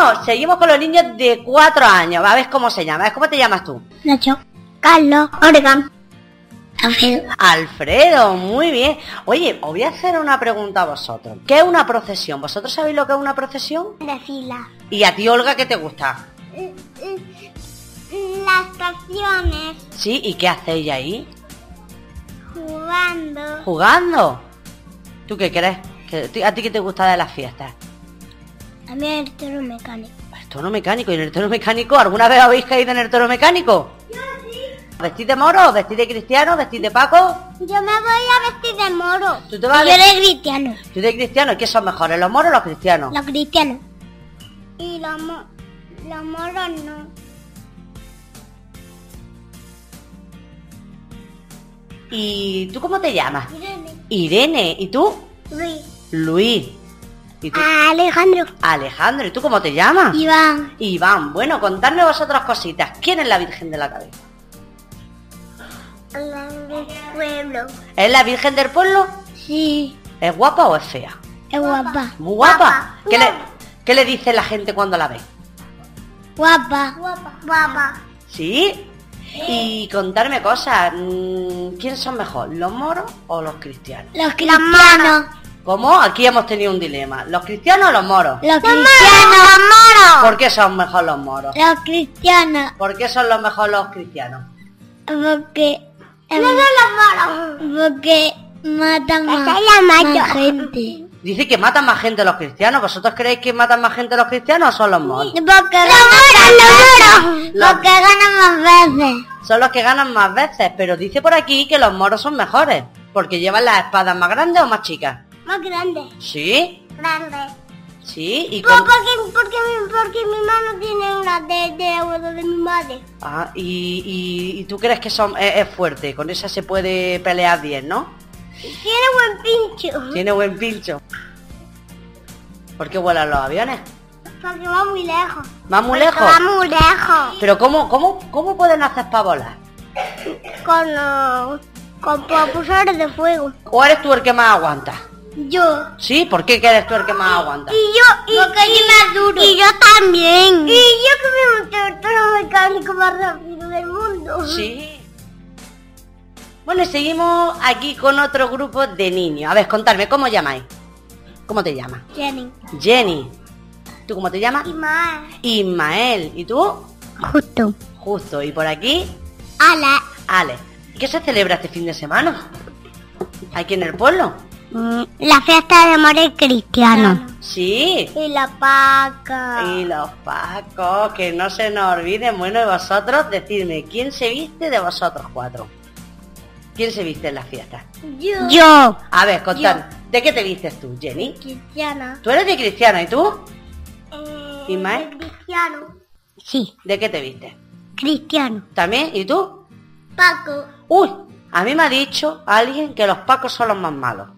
Bueno, seguimos con los niños de cuatro años. A ver cómo se llama. A ver, ¿Cómo te llamas tú? Nacho. Carlos. Oregon. Alfredo. Alfredo, muy bien. Oye, os voy a hacer una pregunta a vosotros. ¿Qué es una procesión? ¿Vosotros sabéis lo que es una procesión? De fila. ¿Y a ti, Olga, qué te gusta? Las canciones. ¿Sí? ¿Y qué hacéis ahí? Jugando. ¿Jugando? ¿Tú qué crees? ¿Que- ¿A ti qué te gusta de las fiestas? A mí el toro mecánico. El toro mecánico. ¿Y en el toro mecánico? ¿Alguna vez habéis caído en el toro mecánico? ¿Vestís de moro? ¿Vestís de cristiano? ¿Vestís de Paco? Yo me voy a vestir de moro. ¿Tú te vas a Yo de cristiano. ¿Tú de cristiano? ¿Y qué son mejores, los moros o los cristianos? Los cristianos. Y los, mo- los moros no. ¿Y tú cómo te llamas? Irene. Irene. ¿Y tú? Luis. Luis. ¿Y tú? Alejandro. Alejandro. ¿Y tú cómo te llamas? Iván. Iván. Bueno, contadme vosotras cositas. ¿Quién es la Virgen de la Cabeza? La del pueblo. ¿Es la Virgen del Pueblo? Sí. ¿Es guapa o es fea? Es guapa. Muy guapa. ¿Qué, le, Guapa. qué le dice la gente cuando la ve? Guapa. Guapa. Guapa. ¿Sí? Y contarme cosas. mm, ¿Quién son mejor, los moros o los cristianos? Los cristianos. ¿Cómo? Aquí hemos tenido un dilema. ¿Los cristianos o los moros? Los cristianos. Los moros. ¿Por qué son mejor los moros? Los cristianos. ¿Por qué son los mejor los cristianos? Porque... No son los moros. Porque matan más, más gente. Dice que matan más gente los cristianos. ¿Vosotros creéis que matan más gente los cristianos o son los moros? Porque ganan los moros. Los- Porque ganan más veces. Son los que ganan más veces, pero dice por aquí que los moros son mejores. Porque llevan las espadas más grandes o más chicas. Más grande. ¿Sí? Grande. ¿Sí? Y Pues porque, porque, mi, porque mi mano tiene una de, de abuelo de mi madre. Ah, y, y- y tú crees que son, es, es fuerte, con esa se puede pelear bien, ¿no? Tiene buen pincho. Tiene buen pincho. ¿Por qué vuelan los aviones? Porque va muy lejos. ¿Va muy Porque lejos? Va muy lejos. Pero ¿cómo, cómo, cómo pueden hacer para volar? Con, los- con propulsores de fuego. ¿O eres tú el que más aguanta? Yo. ¿Sí? ¿Por qué eres tú el que más aguanta? Y yo, y, Porque y, más duro. Y yo también. Y yo que me el toro mecánico más rápido del mundo. Sí. Bueno, seguimos aquí con otro grupo de niños. A ver, contadme, ¿cómo llamáis? ¿Cómo te llamas? Jenny. Jenny. ¿Tú cómo te llamas? Más. Ismael. ¿Y tú? Justo. Justo. ¿Y por aquí? Ala. Ale. ¿Qué se celebra este fin de semana? ¿Aquí en el pueblo? La fiesta de amor cristiano. Sí. Y la paca. Y los pacos, que no se nos olviden. Bueno, y vosotros, decidme, ¿quién se viste de vosotros cuatro? ¿Quién se viste en la fiesta? Yo. Yo. A ver, contad, ¿de qué te vistes tú, Jenny? Cristiana. Tú eres de cristiano, ¿y tú? Eh, ¿Y más? Cristiano. Sí, ¿De qué te vistes? cristiano. ¿También? ¿Y tú? Paco. Uy, a mí me ha dicho alguien que los pacos son los más malos.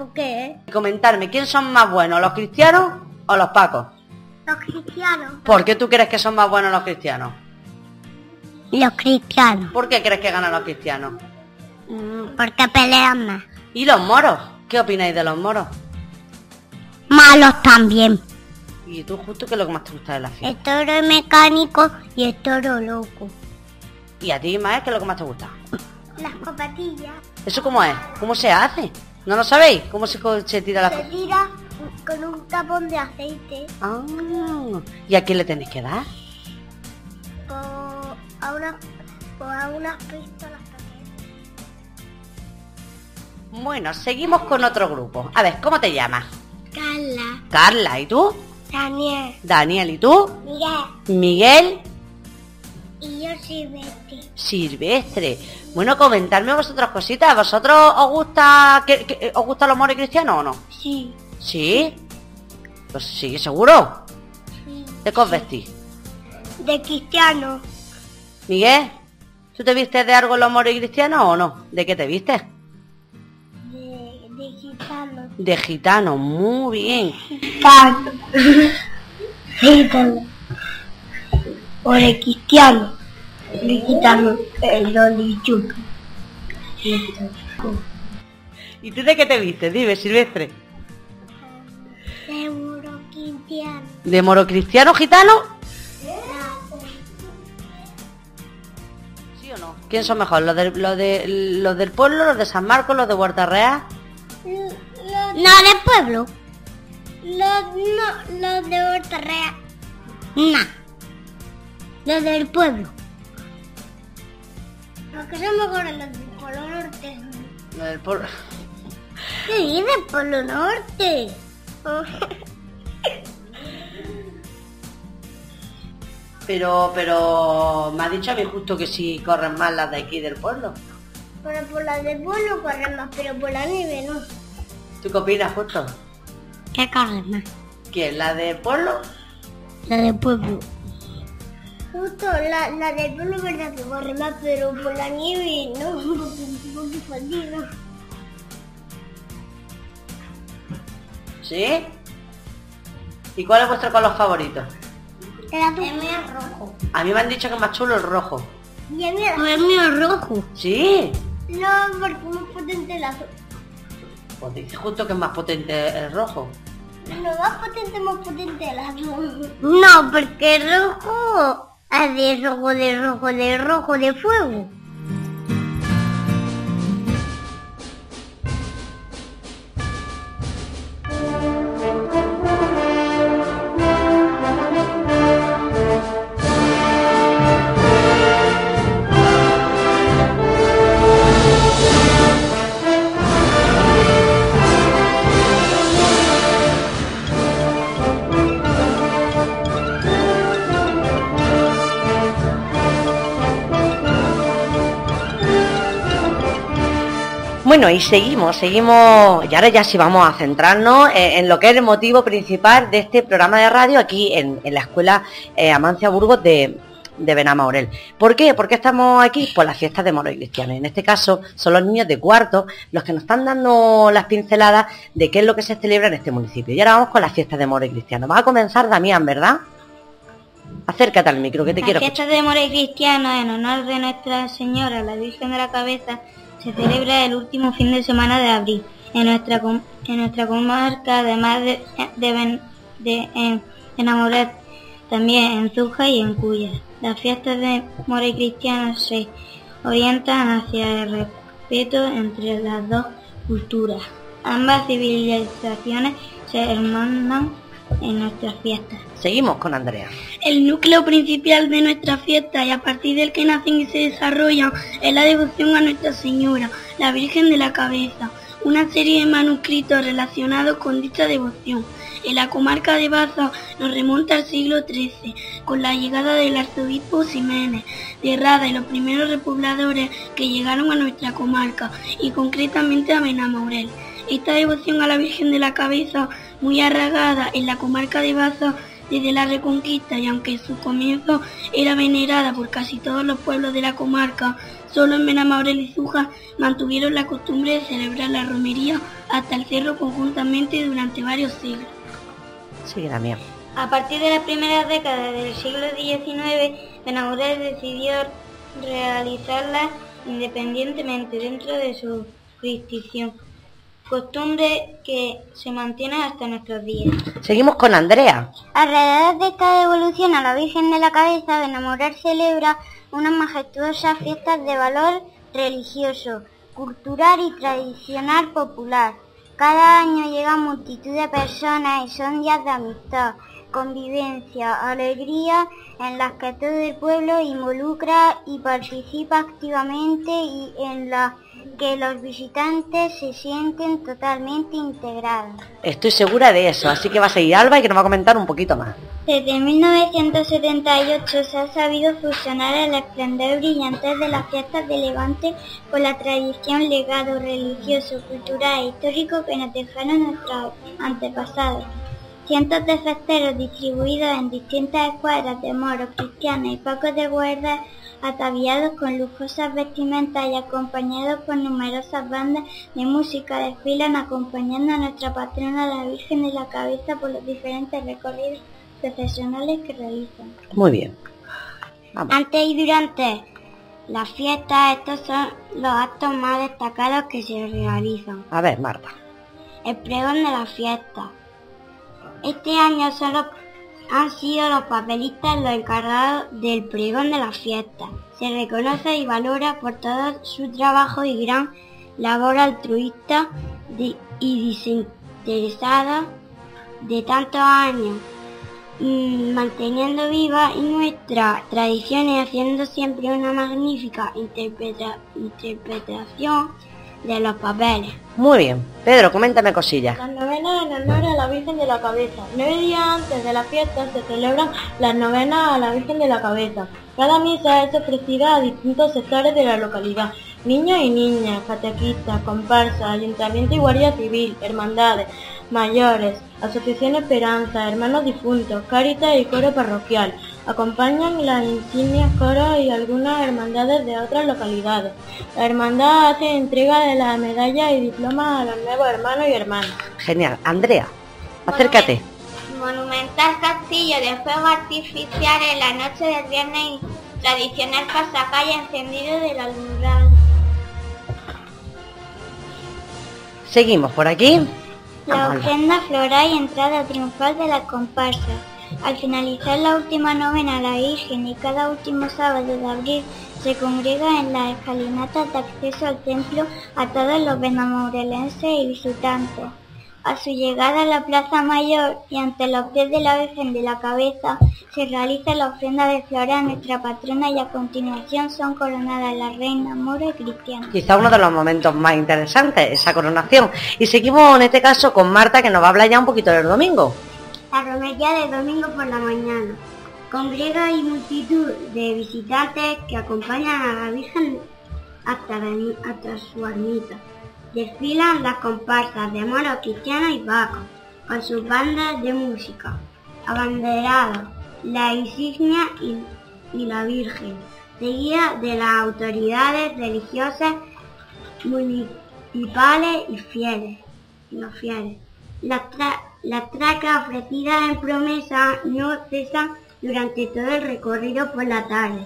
¿Por qué? Comentarme, ¿quién son más buenos, los cristianos o los pacos? Los cristianos. ¿Por qué tú crees que son más buenos los cristianos? Los cristianos. ¿Por qué crees que ganan los cristianos? Mm, Porque pelean más. ¿Y los moros? ¿Qué opináis de los moros? Malos también. ¿Y tú justo qué es lo que más te gusta de la fiesta? El toro es mecánico y el toro loco. ¿Y a ti, Maes, qué es lo que más te gusta? Las copatillas ¿Eso cómo es? ¿Cómo se hace? ¿No lo sabéis? ¿Cómo se, se tira la... se tira con un tapón de aceite Ah, ¿y a quién le tenéis que dar? por a, una, por a unas pistolas. Bueno, seguimos con otro grupo. A ver, ¿cómo te llamas? Carla, Carla, ¿y tú? Daniel, Daniel, ¿y tú? Miguel Miguel, y yo Betty. Silvestre. Bueno, comentarme vosotros cositas. ¿Vosotros os gusta que, que- os gustan los moros cristianos o no? Sí, ¿Sí? Pues sí, seguro. sí. ¿De qué os vestís? De cristiano. Miguel, ¿tú te vistes de algo en los moros y cristianos o no? ¿De qué te vistes? De, de gitano. De gitano, muy bien. Gitano. O de cristiano. De gitano. El dolichuto. ¿Y tú de qué te vistes? Dime, Silvestre. Seguro quinto. cristiano. ¿De moro cristiano gitano? ¿Sí o no? ¿Quién son mejor? ¿Los, de, los, de, los del pueblo, los de San Marcos, los de Huerta Real? No, del pueblo. Los, no, los de Huerta Real. No. Los del pueblo. Los que son mejores los del Polo Norte. Los del pueblo. ¿Qué dices, Polo Norte? Pero, pero me ha dicho a mí justo que si corren más las de aquí del pueblo. Pero por las del pueblo corren más, pero por la nieve no. ¿Tú qué opinas justo? ¿Qué corren más? ¿Quién? ¿La del pueblo? La del pueblo. Justo, la, la del pueblo es verdad que corre más, pero por la nieve no, porque un poco fatiga. ¿Sí? ¿Y cuál es vuestro color favorito? El azul. El mío es rojo. A mí me han dicho que es más chulo el rojo. Y el mío, el mío es rojo. ¿Sí? No, porque es más potente el azul. Pues dice justo que es más potente el rojo. No, más potente, más potente el azul. No, porque el rojo es de rojo, de rojo, de rojo, de fuego. Bueno, y seguimos, seguimos, y ahora ya sí vamos a centrarnos en, en lo que es el motivo principal de este programa de radio aquí en, en la escuela eh, Amancia Burgos de, de Benamaurel. ¿Por qué? ¿Por qué estamos aquí? Pues las fiestas de moros y cristianos. En este caso son los niños de cuarto los que nos están dando las pinceladas de qué es lo que se celebra en este municipio. Y ahora vamos con las fiestas de moros y cristianos. Va a comenzar Damián, ¿verdad? Acércate al micro, que te quiero fiestas escuchar. de Mora y Cristianos en honor de Nuestra Señora, la Virgen de la Cabeza, se celebra el último fin de semana de abril. En nuestra, en nuestra comarca, además de, de, Ben- de en, en Amoret, también en Zuja y en Cuya. Las fiestas de Mora y se orientan hacia el respeto entre las dos culturas. Ambas civilizaciones se hermanan en nuestras fiestas. Seguimos con Andrea. El núcleo principal de nuestra fiesta y a partir del que nacen y se desarrollan es la devoción a Nuestra Señora, la Virgen de la Cabeza, una serie de manuscritos relacionados con dicha devoción. En la comarca de Baza nos remonta al siglo XIII, con la llegada del arzobispo Ximénez de Rada y los primeros repobladores que llegaron a nuestra comarca y concretamente a Benamaurel. Esta devoción a la Virgen de la Cabeza, muy arraigada en la comarca de Baza desde la Reconquista y aunque en su comienzo era venerada por casi todos los pueblos de la comarca, solo en Benamaurel y Zuja mantuvieron la costumbre de celebrar la romería hasta el cerro conjuntamente durante varios siglos. Damián. A partir de las primeras décadas del siglo XIX, Benaurel decidió realizarla independientemente dentro de su jurisdicción, costumbre que se mantiene hasta nuestros días. Seguimos con Andrea. Alrededor de esta devolución a la Virgen de la Cabeza, Benamorar celebra unas majestuosas fiestas de valor religioso, cultural y tradicional popular. Cada año llegan multitud de personas y son días de amistad, convivencia, alegría en las que todo el pueblo involucra y participa activamente y en las que los visitantes se sienten totalmente integrados. Estoy segura de eso, así que va a seguir Alba y que nos va a comentar un poquito más. Desde 1978 se ha sabido fusionar el esplendor brillante de las fiestas de Levante con la tradición, legado religioso, cultural e histórico que nos dejaron nuestros antepasados. Cientos de festeros distribuidos en distintas escuadras de moros, cristianos y pacos de guarda ataviados con lujosas vestimentas y acompañados por numerosas bandas de música desfilan acompañando a nuestra patrona la Virgen de la Cabeza por los diferentes recorridos procesionales que realizan. Muy bien. Vamos. Antes y durante las fiestas, estos son los actos más destacados que se realizan. A ver, Marta. El pregón de la fiesta. Este año solo han sido los papelistas los encargados del pregón de la fiesta. Se reconoce y valora por todo su trabajo y gran labor altruista y desinteresada de tantos años, mm, manteniendo viva nuestra tradición y haciendo siempre una magnífica interpretación de los papeles. Muy bien. Pedro, coméntame cosillas. Las novenas en honor a la Virgen de la Cabeza. Nueve días antes de la fiesta se celebran las novenas a la Virgen de la Cabeza. Cada misa es ofrecida a distintos sectores de la localidad. Niños y niñas, catequistas, comparsas, ayuntamiento y guardia civil, hermandades, mayores, asociación Esperanza, hermanos difuntos, Caritas y coro parroquial. Acompañan las insignias coros y algunas hermandades de otras localidades. La hermandad hace entrega de las medallas y diplomas a los nuevos hermanos y hermanas. Genial. Andrea, acércate. Monumental castillo de fuego artificial en la noche del viernes y tradicional pasacalle encendido del alumbrado. Seguimos por aquí. La ofrenda floral y entrada triunfal de la comparsa. Al finalizar la última novena a la Virgen y cada último sábado de abril se congrega en las escalinatas de acceso al templo a todos los benamorelenses y visitantes. A su llegada a la Plaza Mayor y ante los pies de la Virgen de la Cabeza se realiza la ofrenda de flores a nuestra patrona y a continuación son coronadas la reina mora y cristiana. Quizá uno de los momentos más interesantes, esa coronación. Y seguimos en este caso con Marta que nos va a hablar ya un poquito del domingo. La romería de domingo por la mañana. Congrega y multitud de visitantes que acompañan a la Virgen hasta, su ermita. Desfilan las comparsas de moros cristianos y vacos, con sus bandas de música, abanderados, la insignia y, la Virgen, seguida de las autoridades religiosas municipales y fieles. Tracas ofrecidas en promesa no cesan durante todo el recorrido por la tarde.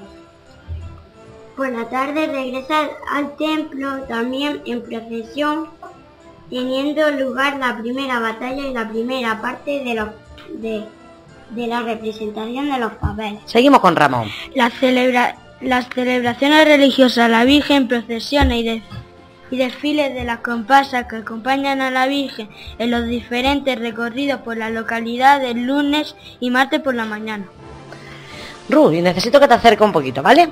Por la tarde regresa al templo también en procesión, teniendo lugar la primera batalla y la primera parte de, los, de, la representación de los papeles. Seguimos con Ramón. las celebraciones religiosas, la Virgen, procesiones y, y desfiles de las comparsas que acompañan a la Virgen en los diferentes recorridos por la localidad del lunes y martes por la mañana. Ruby, necesito que te acerques un poquito, ¿vale?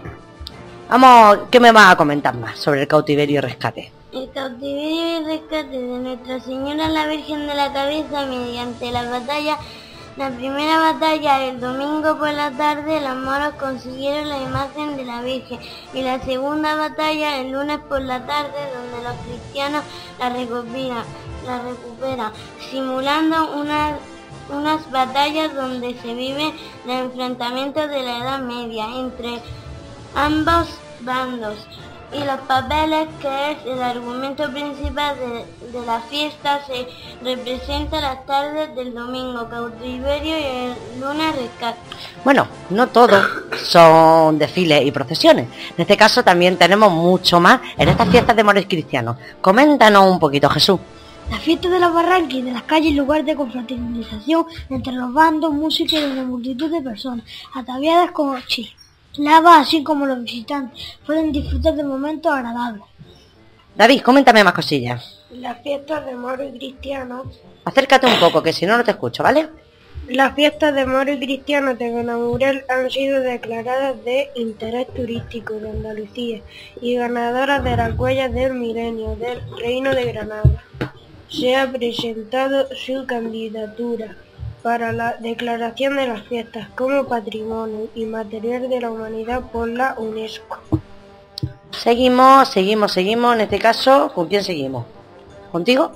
Vamos, ¿qué me vas a comentar más sobre el cautiverio y rescate? El cautiverio y rescate de Nuestra Señora la Virgen de la Cabeza mediante la batalla, la primera batalla el domingo por la tarde, los moros consiguieron la imagen de la Virgen. Y la segunda batalla el lunes por la tarde, donde los cristianos la recuperan, la simulando una unas batallas donde se vive el enfrentamiento de la Edad Media entre ambos bandos y los papeles que es el argumento principal de, la fiesta se representa las tardes del domingo, cautiverio y el lunes rescate. Bueno, no todos son desfiles y procesiones. En este caso también tenemos mucho más en estas fiestas de mores cristianos. Coméntanos un poquito, Jesús. La fiesta de la barranca y de las calles lugar de confraternización entre los bandos, música y una multitud de personas, ataviadas como chiles. Lava, así como los visitantes, pueden disfrutar de momentos agradables. David, coméntame más cosillas. Las fiestas de moro y cristiano. Acércate un poco, que si no, no te escucho, ¿vale? Las fiestas de moro y cristiano de Benamurel han sido declaradas de interés turístico de Andalucía y ganadoras de las huellas del milenio del Reino de Granada. Se ha presentado su candidatura para la declaración de las fiestas como patrimonio inmaterial de la humanidad por la UNESCO. Seguimos, seguimos, seguimos. En este caso, ¿con quién seguimos? ¿Contigo?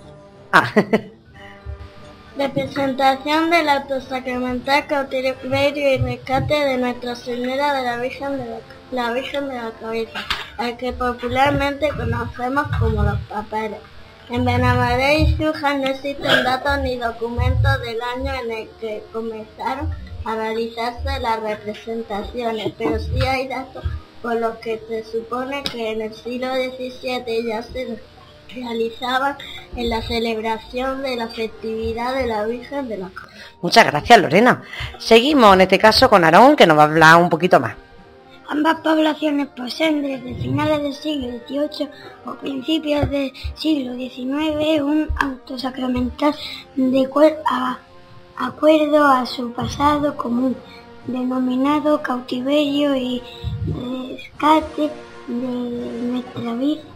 Ah. Representación del autosacramental cautiverio y rescate de Nuestra Señora de la Virgen de la, Virgen de la Cabeza, al que popularmente conocemos como los papeles. En Benamadé y Xuja no existen datos ni documentos del año en el que comenzaron a realizarse las representaciones, pero sí hay datos por los que se supone que en el siglo XVII ya se realizaban en la celebración de la festividad de la Virgen de la Cabeza. Muchas gracias, Lorena. Seguimos en este caso con Aarón, que nos va a hablar un poquito más. Ambas poblaciones poseen desde finales del siglo XVIII o principios del siglo XIX un auto sacramental de acuerdo a su pasado común, denominado cautiverio y rescate de nuestra Virgen.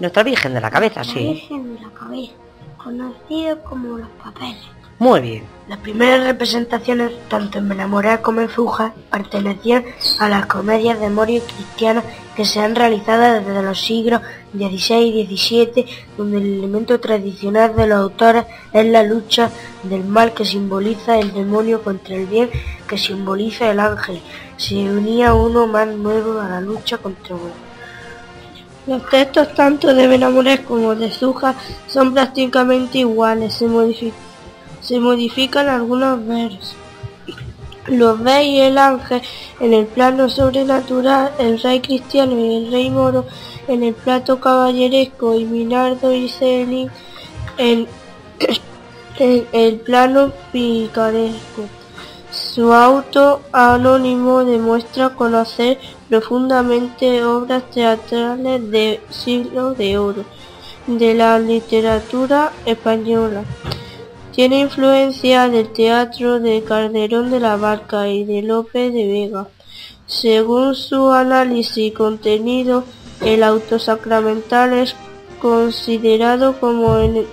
Nuestra Virgen de la Cabeza, sí. Virgen de la Cabeza, conocido como los papeles. Muy bien. Las primeras representaciones, tanto en Benamoré como en Fuja, pertenecían a las comedias de Morio cristianas que se han realizado desde los siglos XVI y XVII, donde el elemento tradicional de los autores es la lucha del mal que simboliza el demonio contra el bien que simboliza el ángel. Se unía uno más nuevo a la lucha contra el mal. Los textos tanto de Benamorés como de Zuja son prácticamente iguales, se modifican se modifican algunos versos. Los ve y el ángel en el plano sobrenatural, el rey cristiano y el rey moro en el plato caballeresco y Minardo y Celín en, en el plano picaresco. Su auto anónimo demuestra conocer profundamente obras teatrales de siglo de oro de la literatura española. Tiene influencia del teatro de Calderón de la Barca y de López de Vega. Según su análisis y contenido, el auto sacramental es considerado como el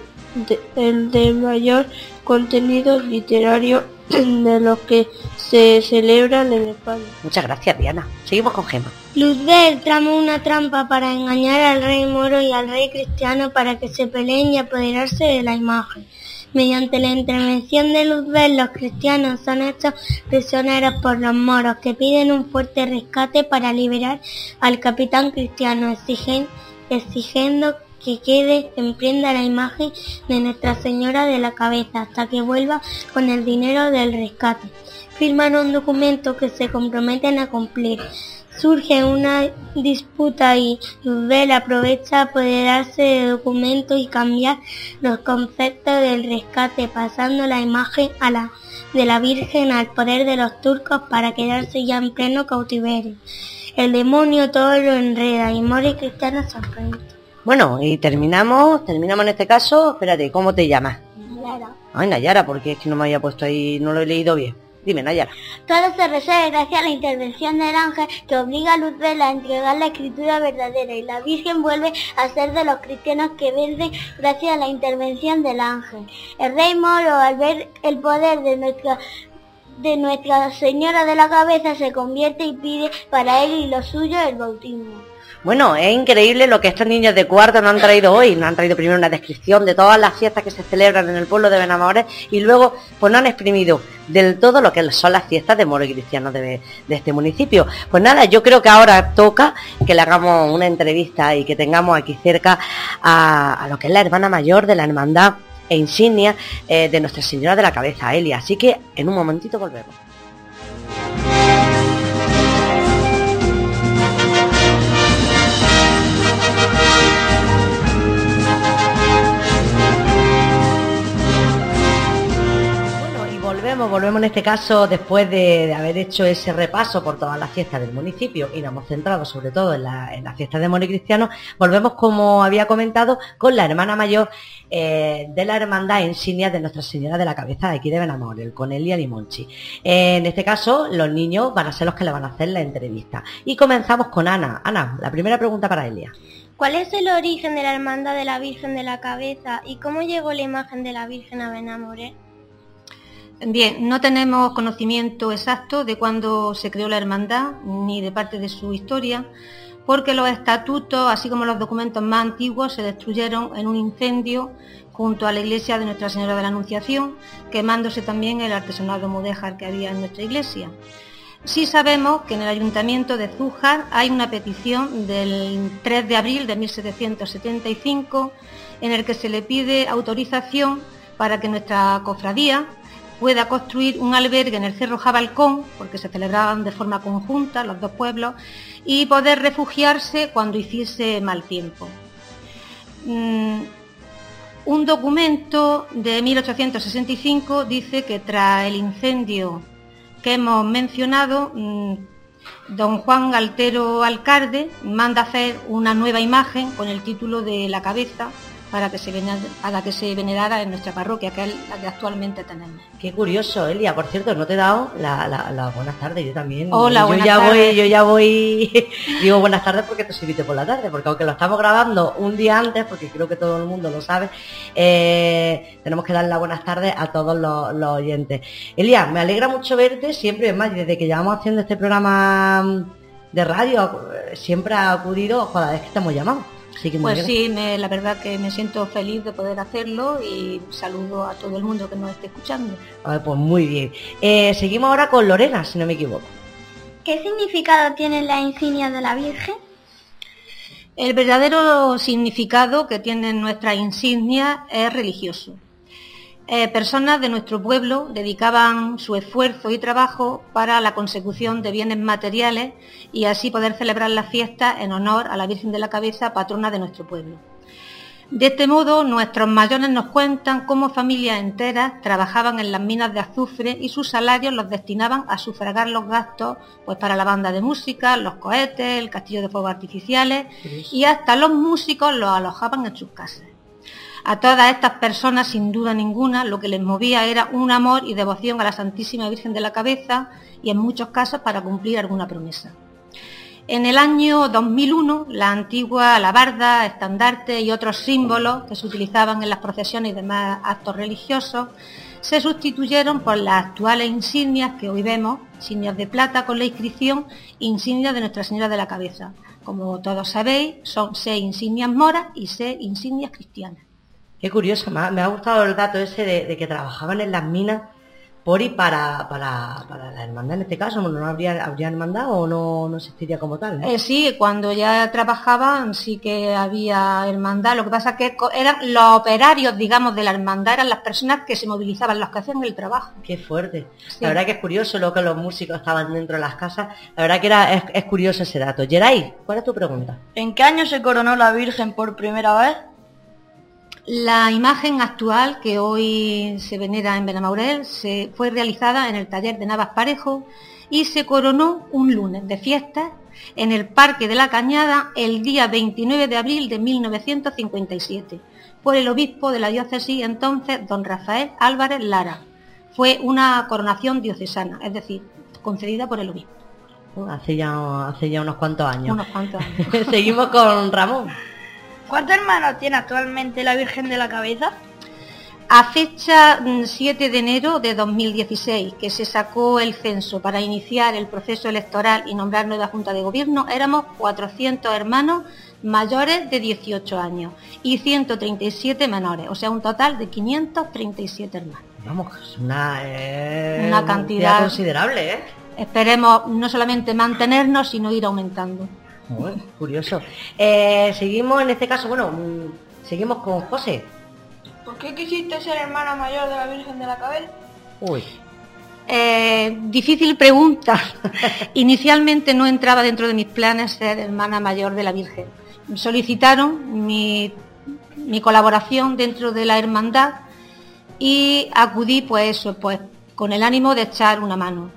de, mayor contenido literario de los que se celebran en España. Muchas gracias, Diana. Seguimos con Gema. Luzbel tramó una trampa para engañar al rey moro y al rey cristiano para que se peleen y apoderarse de la imagen. Mediante la intervención de Luzbel, los cristianos son hechos prisioneros por los moros, que piden un fuerte rescate para liberar al capitán cristiano, exigiendo que quede en prenda la imagen de Nuestra Señora de la Cabeza hasta que vuelva con el dinero del rescate. Firman un documento que se comprometen a cumplir. Surge una disputa y Luzbel aprovecha apoderarse del documento y cambiar los conceptos del rescate, pasando la imagen a la de la Virgen al poder de los turcos para quedarse ya en pleno cautiverio. El demonio todo lo enreda y Mori y Cristiano sorprenden. Bueno, y terminamos, terminamos en este caso. Espérate, ¿cómo te llamas? Nayara. Ay, Nayara, porque es que no me había puesto ahí, no lo he leído bien. Dime, Nayara. Todo se resuelve gracias a la intervención del ángel que obliga a Luzbel a entregar la escritura verdadera y la Virgen vuelve a ser de los cristianos que vencen gracias a la intervención del ángel. El rey moro al ver el poder de nuestra de Nuestra Señora de la Cabeza se convierte y pide para él y lo suyo el bautismo. Bueno, es increíble lo que estos niños de cuarto nos han traído hoy. Nos han traído primero una descripción de todas las fiestas que se celebran en el pueblo de Benamores y luego pues nos han exprimido del todo lo que son las fiestas de moro y cristianos de, este municipio. Pues nada, yo creo que ahora toca que le hagamos una entrevista y que tengamos aquí cerca a, lo que es la hermana mayor de la hermandad e insignia eh, de Nuestra Señora de la Cabeza, Elia. Así que en un momentito volvemos. Volvemos, en este caso después de, haber hecho ese repaso por todas las fiestas del municipio y nos hemos centrado sobre todo en, las fiestas de Moro Cristiano, volvemos como había comentado con la hermana mayor eh, de la hermandad insignia de Nuestra Señora de la Cabeza de aquí de Benamor, el Conelia Limonchi. Eh, en este caso los niños van a ser los que le van a hacer la entrevista. Y comenzamos con Ana. Ana, la primera pregunta para Elia. ¿Cuál es el origen de la hermandad de la Virgen de la Cabeza y cómo llegó la imagen de la Virgen a Benamore? Bien, no tenemos conocimiento exacto de cuándo se creó la hermandad ni de parte de su historia, porque los estatutos, así como los documentos más antiguos, se destruyeron en un incendio junto a la iglesia de Nuestra Señora de la Anunciación, quemándose también el artesonado mudéjar que había en nuestra iglesia. Sí sabemos que en el ayuntamiento de Zújar hay una petición del 3 de abril de 1775 en el que se le pide autorización para que nuestra cofradía pueda construir un albergue en el Cerro Jabalcón, porque se celebraban de forma conjunta los dos pueblos, y poder refugiarse cuando hiciese mal tiempo. mm, un documento de 1865 dice que tras el incendio que hemos mencionado, mm, don Juan Galtero Alcalde manda hacer una nueva imagen con el título de La cabeza para que se venerara, que se venerara en nuestra parroquia, que es la que actualmente tenemos. Qué curioso, Elia. Por cierto, no te he dado las la, buenas tardes, yo también. Hola, yo buenas ya tardes. voy, yo ya voy, digo buenas tardes porque te subiste por la tarde, porque aunque lo estamos grabando un día antes, porque creo que todo el mundo lo sabe, eh, tenemos que dar las buenas tardes a todos los, los oyentes. Elia, me alegra mucho verte, siempre, es más, desde que llevamos haciendo este programa de radio, siempre ha acudido, joder, es que te hemos llamado. Así que muy Pues bien. sí, me- la verdad que me siento feliz de poder hacerlo y saludo a todo el mundo que nos esté escuchando. Pues muy bien. Eh, seguimos ahora con Lorena, si no me equivoco. ¿Qué significado tienen las insignias de la Virgen? El verdadero significado que tienen nuestras insignias es religioso. Eh, personas de nuestro pueblo dedicaban su esfuerzo y trabajo para la consecución de bienes materiales y así poder celebrar las fiestas en honor a la Virgen de la Cabeza, patrona de nuestro pueblo. De este modo, nuestros mayores nos cuentan cómo familias enteras trabajaban en las minas de azufre y sus salarios los destinaban a sufragar los gastos pues, para la banda de música, los cohetes, el castillo de fuegos artificiales y hasta los músicos los alojaban en sus casas. A todas estas personas, sin duda ninguna, lo que les movía era un amor y devoción a la Santísima Virgen de la Cabeza y en muchos casos para cumplir alguna promesa. En el año 2001, la antigua alabarda, estandarte y otros símbolos que se utilizaban en las procesiones y demás actos religiosos se sustituyeron por las actuales insignias que hoy vemos, insignias de plata con la inscripción insignias de Nuestra Señora de la Cabeza. Como todos sabéis, son seis insignias moras y seis insignias cristianas. Qué curioso, me ha, me ha gustado el dato ese de, de que trabajaban en las minas por y para, para, para la hermandad en este caso, bueno, no habría, habría hermandad o no, no existiría como tal. ¿no? Eh, sí, cuando ya trabajaban sí que había hermandad, lo que pasa es que co- eran los operarios, digamos, de la hermandad, eran las personas que se movilizaban, los que hacían el trabajo. Qué fuerte. Sí. La verdad que es curioso lo que los músicos estaban dentro de las casas. La verdad que era, es, es curioso ese dato. Geray, ¿cuál es tu pregunta? ¿En qué año se coronó la Virgen por primera vez? La imagen actual que hoy se venera en Benamaurel se fue realizada en el taller de Navas Parejo y se coronó un lunes de fiestas en el Parque de la Cañada el día 29 de abril de 1957 por el obispo de la diócesis entonces, don Rafael Álvarez Lara. Fue una coronación diocesana, es decir, concedida por el obispo. Hace ya, hace ya unos cuantos años. Unos cuantos años. Seguimos con Ramón. ¿Cuántos hermanos tiene actualmente la Virgen de la Cabeza? A fecha mm, 7 de enero de 2016, que se sacó el censo para iniciar el proceso electoral y nombrar nueva Junta de Gobierno, éramos 400 hermanos mayores de 18 años y 137 menores, o sea, un total de 537 hermanos. Vamos, es una, eh, Una cantidad- considerable, ¿eh? Esperemos no solamente mantenernos, sino ir aumentando. Bueno, curioso. Eh, seguimos en este caso, bueno, mm, seguimos con José. ¿Por qué quisiste ser hermana mayor de la Virgen de la Cabeza? Uy, Eh, difícil pregunta. Inicialmente no entraba dentro de mis planes ser hermana mayor de la Virgen. Solicitaron mi, mi colaboración dentro de la hermandad y acudí pues eso, pues con el ánimo de echar una mano.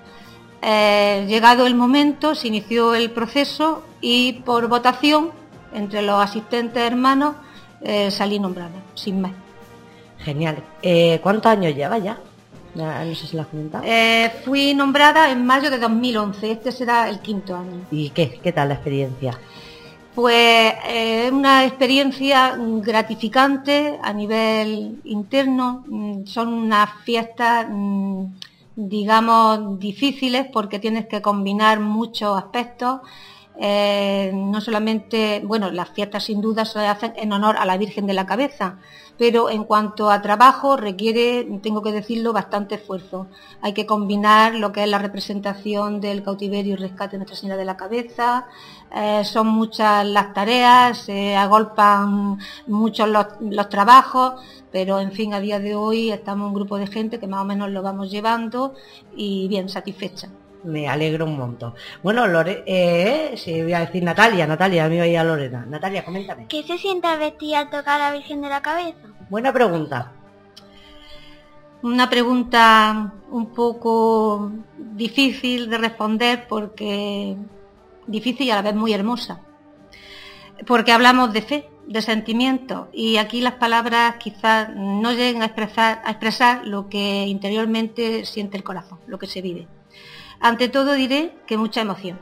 Eh, llegado el momento se inició el proceso y por votación entre los asistentes hermanos eh, salí nombrada, sin más. genial. Eh, ¿Cuántos años lleva ya? No sé si lo has comentado. Fui nombrada en mayo de 2011, este será el quinto año. ¿Y qué, qué tal la experiencia? Pues es una experiencia gratificante a nivel interno, mm, son unas fiestas, mm, digamos, difíciles porque tienes que combinar muchos aspectos. Eh, no solamente, bueno, las fiestas sin duda se hacen en honor a la Virgen de la Cabeza, pero en cuanto a trabajo requiere, tengo que decirlo, bastante esfuerzo. Hay que combinar lo que es la representación del cautiverio y rescate de Nuestra Señora de la Cabeza, eh, son muchas las tareas, se agolpan muchos los, los trabajos, pero en fin, a día de hoy estamos un grupo de gente que más o menos lo vamos llevando y bien satisfecha. Me alegro un montón. Bueno, Lore, eh, sí, voy a decir Natalia, Natalia, a mí voy a Lorena. Natalia, coméntame. ¿Qué se siente al vestir al tocar a la Virgen de la Cabeza? Buena pregunta. Una pregunta un poco difícil de responder porque difícil y a la vez muy hermosa. Porque hablamos de fe, de sentimiento y aquí las palabras quizás no lleguen a expresar, a expresar lo que interiormente siente el corazón, lo que se vive. Ante todo diré que mucha emoción.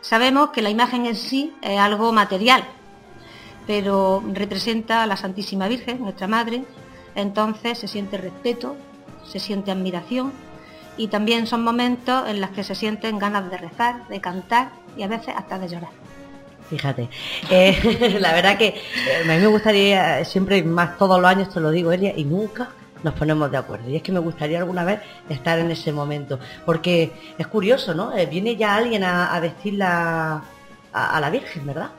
Sabemos que la imagen en sí es algo material, pero representa a la Santísima Virgen, nuestra Madre, entonces se siente respeto, se siente admiración y también son momentos en los que se sienten ganas de rezar, de cantar y a veces hasta de llorar. Fíjate, eh, la verdad que eh, a mí me gustaría, siempre más todos los años te lo digo, Elia, y nunca nos ponemos de acuerdo. Y es que me gustaría alguna vez estar en ese momento, porque es curioso, ¿no? Eh, viene ya alguien a, vestirla a, la Virgen, ¿verdad?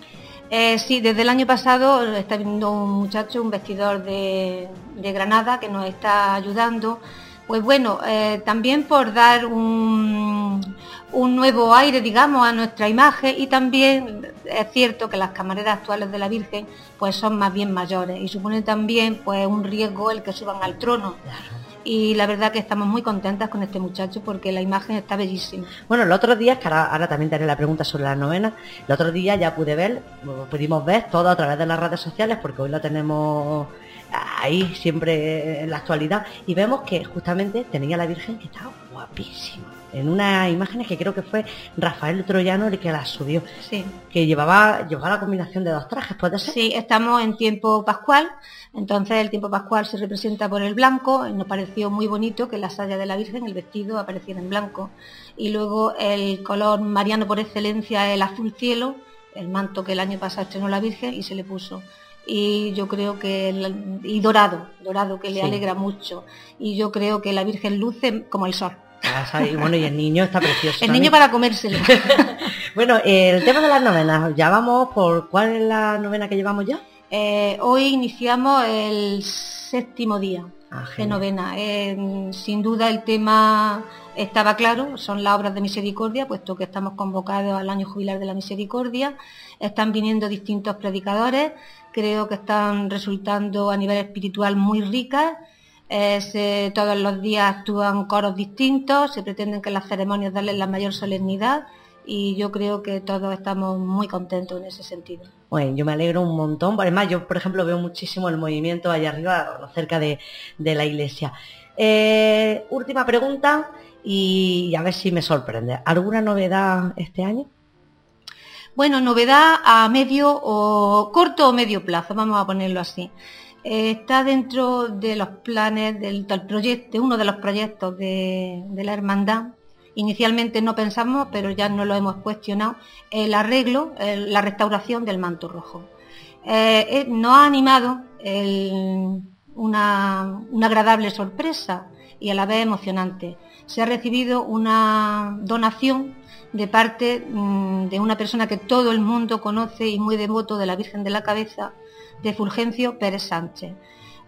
sí, desde el año pasado está viendo un muchacho, un vestidor de, de Granada, que nos está ayudando pues bueno, eh, también por dar un, nuevo aire, digamos, a nuestra imagen y también es cierto que las camareras actuales de la Virgen pues son más bien mayores y supone también pues un riesgo el que suban al trono. Y la verdad que estamos muy contentas con este muchacho porque la imagen está bellísima. Bueno, el otro día, que ahora, también te haré la pregunta sobre la novena, el otro día ya pude ver, pudimos ver todo a través de las redes sociales porque hoy lo tenemos ahí siempre en la actualidad y vemos que justamente tenía la Virgen que estaba guapísima en unas imágenes que creo que fue Rafael Troyano el que las subió. Sí. que llevaba llevaba la combinación de dos trajes puede ser sí estamos en tiempo pascual entonces el tiempo pascual se representa por el blanco nos pareció muy bonito que la saya de la Virgen el vestido apareciera en blanco. Y luego el color mariano por excelencia el azul cielo el manto que el año pasado estrenó la Virgen y se le puso. Y yo creo que y dorado, dorado que le alegra mucho. Y yo creo que la Virgen luce como el sol. Y bueno, y el niño está precioso. el niño para comérselo. bueno, el tema de las novenas, ya vamos por cuál es la novena que llevamos ya. Eh, hoy iniciamos el séptimo día ah, de novena. Eh, sin duda el tema estaba claro, son las obras de misericordia, puesto que estamos convocados al año jubilar de la misericordia. Están viniendo distintos predicadores, creo que están resultando a nivel espiritual muy ricas. Todos los días actúan coros distintos, se pretenden que las ceremonias darles la mayor solemnidad y yo creo que todos estamos muy contentos en ese sentido. Bueno, yo me alegro un montón. Además, yo, por ejemplo, veo muchísimo el movimiento allá arriba, cerca de, la iglesia. Eh, última pregunta y a ver si me sorprende. ¿Alguna novedad este año? Bueno, novedad a medio o corto o medio plazo, vamos a ponerlo así. Eh, está dentro de los planes del, proyecto, uno de los proyectos de, la hermandad. Inicialmente no pensamos, pero ya no lo hemos cuestionado, el arreglo, la restauración del manto rojo. Eh, eh, nos ha animado una, una agradable sorpresa y a la vez emocionante. Se ha recibido una donación de parte mm, de una persona que todo el mundo conoce y muy devoto de la Virgen de la Cabeza, de Fulgencio Pérez Sánchez.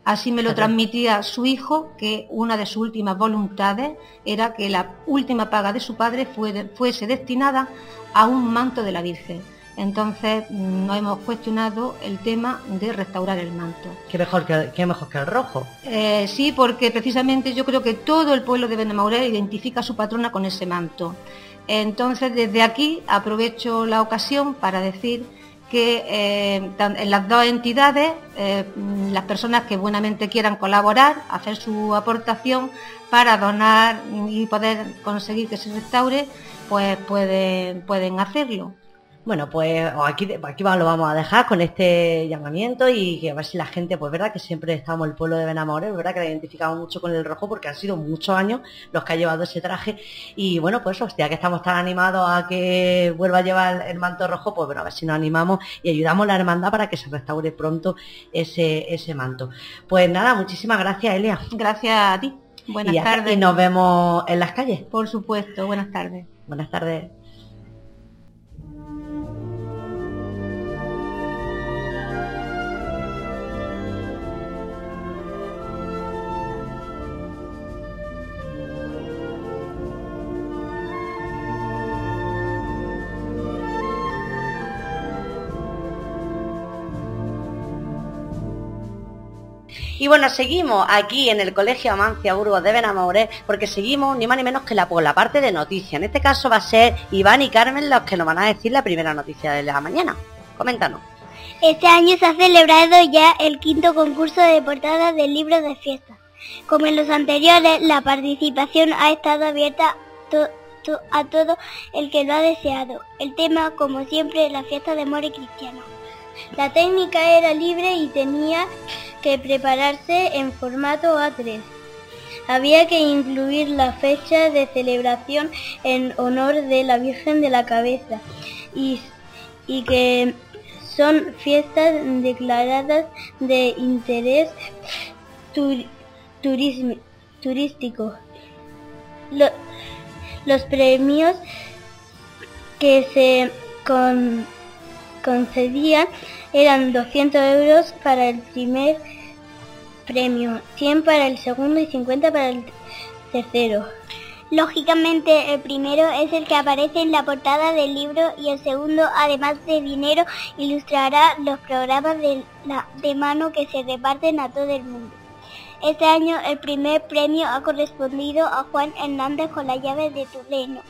Así me lo transmitía su hijo, que una de sus últimas voluntades era que la última paga de su padre fuese destinada a un manto de la Virgen. Entonces mm, no hemos cuestionado el tema de restaurar el manto. ¿Qué mejor que, mejor que el rojo? Eh, sí, porque precisamente yo creo que todo el pueblo de Benamaurel identifica a su patrona con ese manto. Entonces, desde aquí aprovecho la ocasión para decir que eh, en las dos entidades, eh, las personas que buenamente quieran colaborar, hacer su aportación para donar y poder conseguir que se restaure, pues pueden hacerlo. Bueno, pues aquí, aquí lo vamos a dejar con este llamamiento y que a ver si la gente, pues verdad que siempre estamos el pueblo de Benamores, verdad que la identificamos mucho con el rojo porque han sido muchos años los que ha llevado ese traje y bueno, pues hostia, que estamos tan animados a que vuelva a llevar el manto rojo, pues bueno, a ver si nos animamos y ayudamos a la hermandad para que se restaure pronto ese, ese manto. Pues nada, muchísimas gracias Elia. Gracias a ti. Buenas tardes. Y nos vemos en las calles. Por supuesto, buenas tardes. Buenas tardes. Y bueno, seguimos aquí en el Colegio Amancia Burgos de Benamoré porque seguimos ni más ni menos que la, por la parte de noticias. En este caso va a ser Iván y Carmen los que nos van a decir la primera noticia de la mañana. Coméntanos. Este año se ha celebrado ya el quinto concurso de portadas del libro de fiesta. Como en los anteriores, la participación ha estado abierta a todo el que lo ha deseado. El tema, como siempre, la fiesta de More Cristiano. La técnica era libre y tenía que prepararse en formato A3. Había que incluir la fecha de celebración en honor de la Virgen de la Cabeza y, que son fiestas declaradas de interés turístico. los premios que se concedían eran 200 euros para el primer premio, 100 para el segundo y 50 para el tercero. Lógicamente el primero es el que aparece en la portada del libro y el segundo, además de dinero, ilustrará los programas de, mano que se reparten a todo el mundo. Este año el primer premio ha correspondido a Juan Hernández con la llave de Tuleno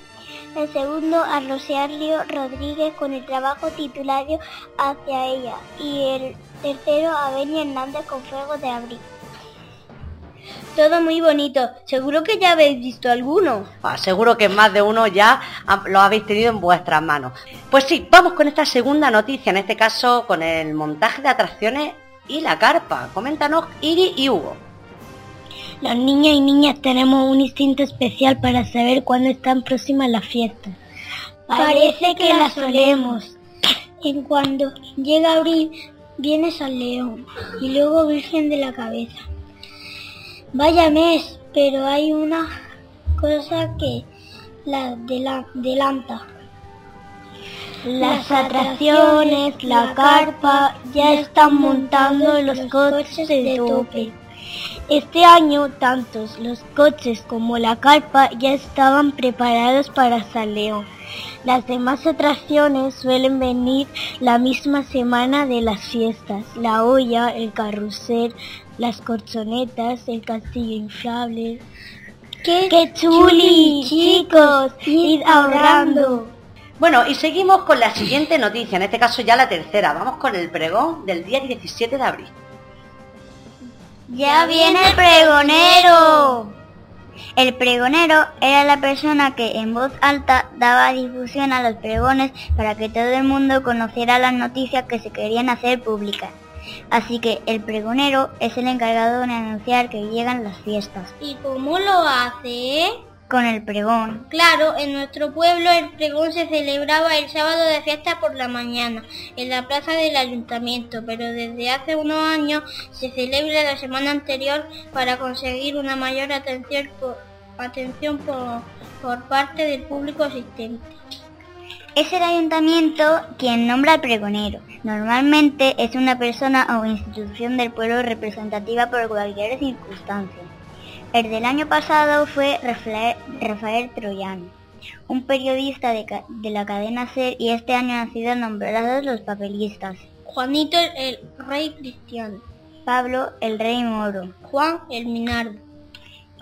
el segundo a Rosario Rodríguez con el trabajo titulado Hacia ella y el tercero a Beni Hernández con Fuego de Abril. Todo muy bonito. Seguro que ya habéis visto alguno. Ah, seguro que más de uno ya lo habéis tenido en vuestras manos. Pues sí, vamos con esta segunda noticia, en este caso con el montaje de atracciones y la carpa. Coméntanos Iri y Hugo. Los niños y niñas tenemos un instinto especial para saber cuándo están próximas las fiestas. Parece que las solemos. En cuando llega abril, viene San León y luego Virgen de la Cabeza. Vaya mes, pero hay una cosa que la adelanta. Las atracciones, la carpa, ya están montando los coches de tope. Este año, tantos los coches como la carpa ya estaban preparados para San. Las demás atracciones suelen venir la misma semana de las fiestas. La olla, el carrusel, las corchonetas, el castillo inflable. ¡Qué, ¡Qué chuli, chicos! ¡Id ahorrando! Bueno, y seguimos con la siguiente noticia, en este caso ya la tercera. Vamos con el pregón del día 17 de abril. ¡Ya viene el pregonero! El pregonero era la persona que en voz alta daba difusión a los pregones para que todo el mundo conociera las noticias que se querían hacer públicas. Así que el pregonero es el encargado de anunciar que llegan las fiestas. ¿Y cómo lo hace? Con el pregón. Claro, en nuestro pueblo el pregón se celebraba el sábado de fiesta por la mañana, en la plaza del ayuntamiento, pero desde hace unos años se celebra la semana anterior para conseguir una mayor atención por, atención por, por parte del público asistente. Es el ayuntamiento quien nombra al pregonero. Normalmente es una persona o institución del pueblo representativa por cualquier circunstancia. El del año pasado fue Rafael, Troyano, un periodista de, la cadena SER y este año han sido nombrados los papelistas. Juanito el, rey cristiano. Pablo el rey moro. Juan el minardo.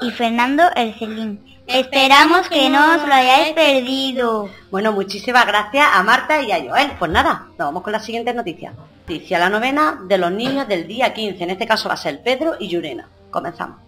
Y Fernando el celín. Esperamos que no os lo hayáis perdido. Bueno, muchísimas gracias a Marta y a Joel. Pues nada, nos vamos con la siguiente noticia. Noticia la novena de los niños del día 15. En este caso va a ser Pedro y Yurena. Comenzamos.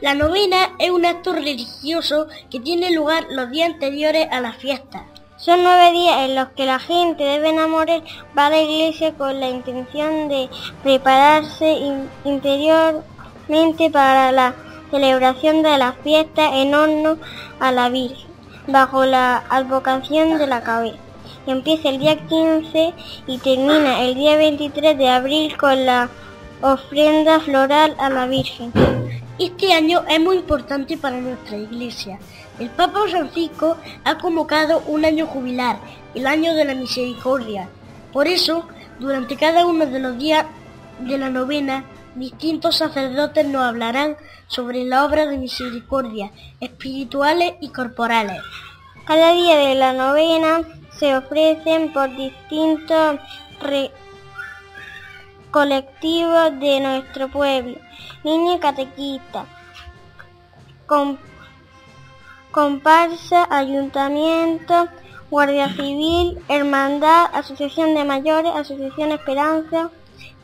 La novena es un acto religioso que tiene lugar los días anteriores a la fiesta. Son nueve días en los que la gente de Benamorel va a la iglesia con la intención de prepararse interiormente para la celebración de la fiesta en honor a la Virgen, bajo la advocación de la cabeza. Empieza el día 15 y termina el día 23 de abril con la ofrenda floral a la Virgen. Este año es muy importante para nuestra iglesia. El Papa Francisco ha convocado un año jubilar, el año de la misericordia. Por eso, durante cada uno de los días de la novena, distintos sacerdotes nos hablarán sobre la obra de misericordia, espirituales y corporales. Cada día de la novena se ofrecen por distintos colectivos de nuestro pueblo, niños catequistas, comparsa, ayuntamiento, Guardia Civil, Hermandad, Asociación de Mayores, Asociación Esperanza.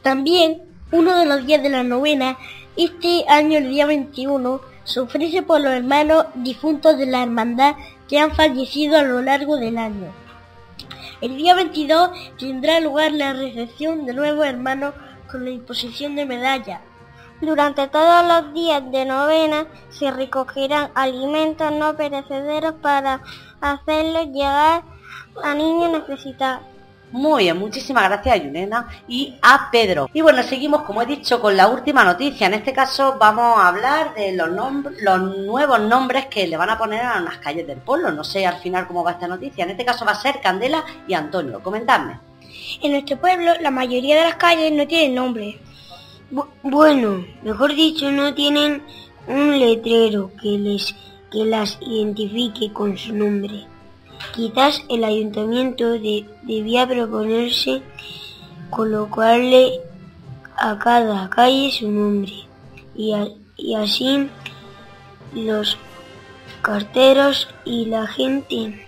También uno de los días de la novena, este año el día 21, se ofrece por los hermanos difuntos de la hermandad que han fallecido a lo largo del año. El día 22 tendrá lugar la recepción de nuevos hermanos con la imposición de medallas. Durante todos los días de novena se recogerán alimentos no perecederos para hacerlos llegar a niños necesitados. Muy bien, muchísimas gracias a Yunena y a Pedro. Y bueno, seguimos, como he dicho, con la última noticia. En este caso vamos a hablar de los, los nuevos nombres que le van a poner a unas calles del pueblo. No sé al final cómo va esta noticia. En este caso va a ser Candela y Antonio. Comentadme. En nuestro pueblo la mayoría de las calles no tienen nombre. bueno, mejor dicho, no tienen un letrero que les que las identifique con su nombre. Quizás el ayuntamiento debía proponerse colocarle a cada calle su nombre y, así los carteros y la gente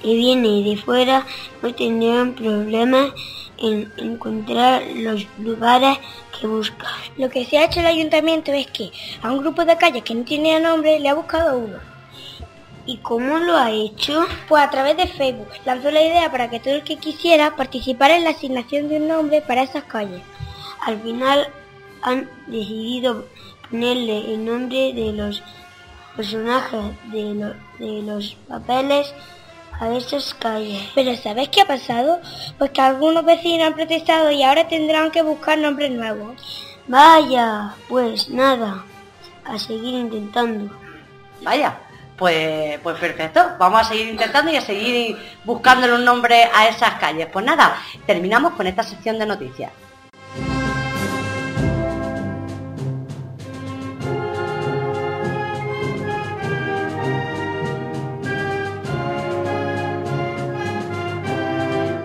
que viene de fuera no tendrían problemas en encontrar los lugares que busca. Lo que se ha hecho el ayuntamiento es que a un grupo de calles que no tenía nombre le ha buscado uno. ¿Y cómo lo ha hecho? Pues a través de Facebook. Lanzó la idea para que todo el que quisiera participar en la asignación de un nombre para esas calles. Al final han decidido ponerle el nombre de los personajes de, de los papeles a esas calles. Pero ¿sabes qué ha pasado? Pues que algunos vecinos han protestado y ahora tendrán que buscar nombres nuevos. Vaya, pues nada, a seguir intentando. Vaya, pues, pues perfecto, vamos a seguir intentando y a seguir buscándole un nombre a esas calles. Pues nada, terminamos con esta sección de noticias.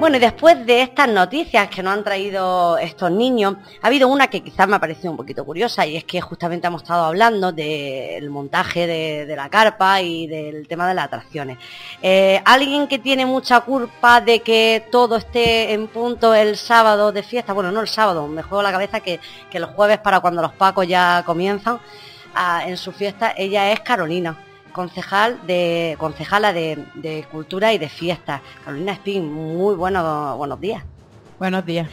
Bueno, y después de estas noticias que nos han traído estos niños, ha habido una que quizás me ha parecido un poquito curiosa y es que justamente hemos estado hablando del montaje de, la carpa y del tema de las atracciones. Eh, alguien que tiene mucha culpa de que todo esté en punto el sábado de fiesta, bueno, no el sábado, me juego la cabeza que, los jueves para cuando los pacos ya comienzan en su fiesta, ella es Carolina concejal de concejala de, cultura y de fiestas. Carolina Espín, muy buenos buenos días. Buenos días.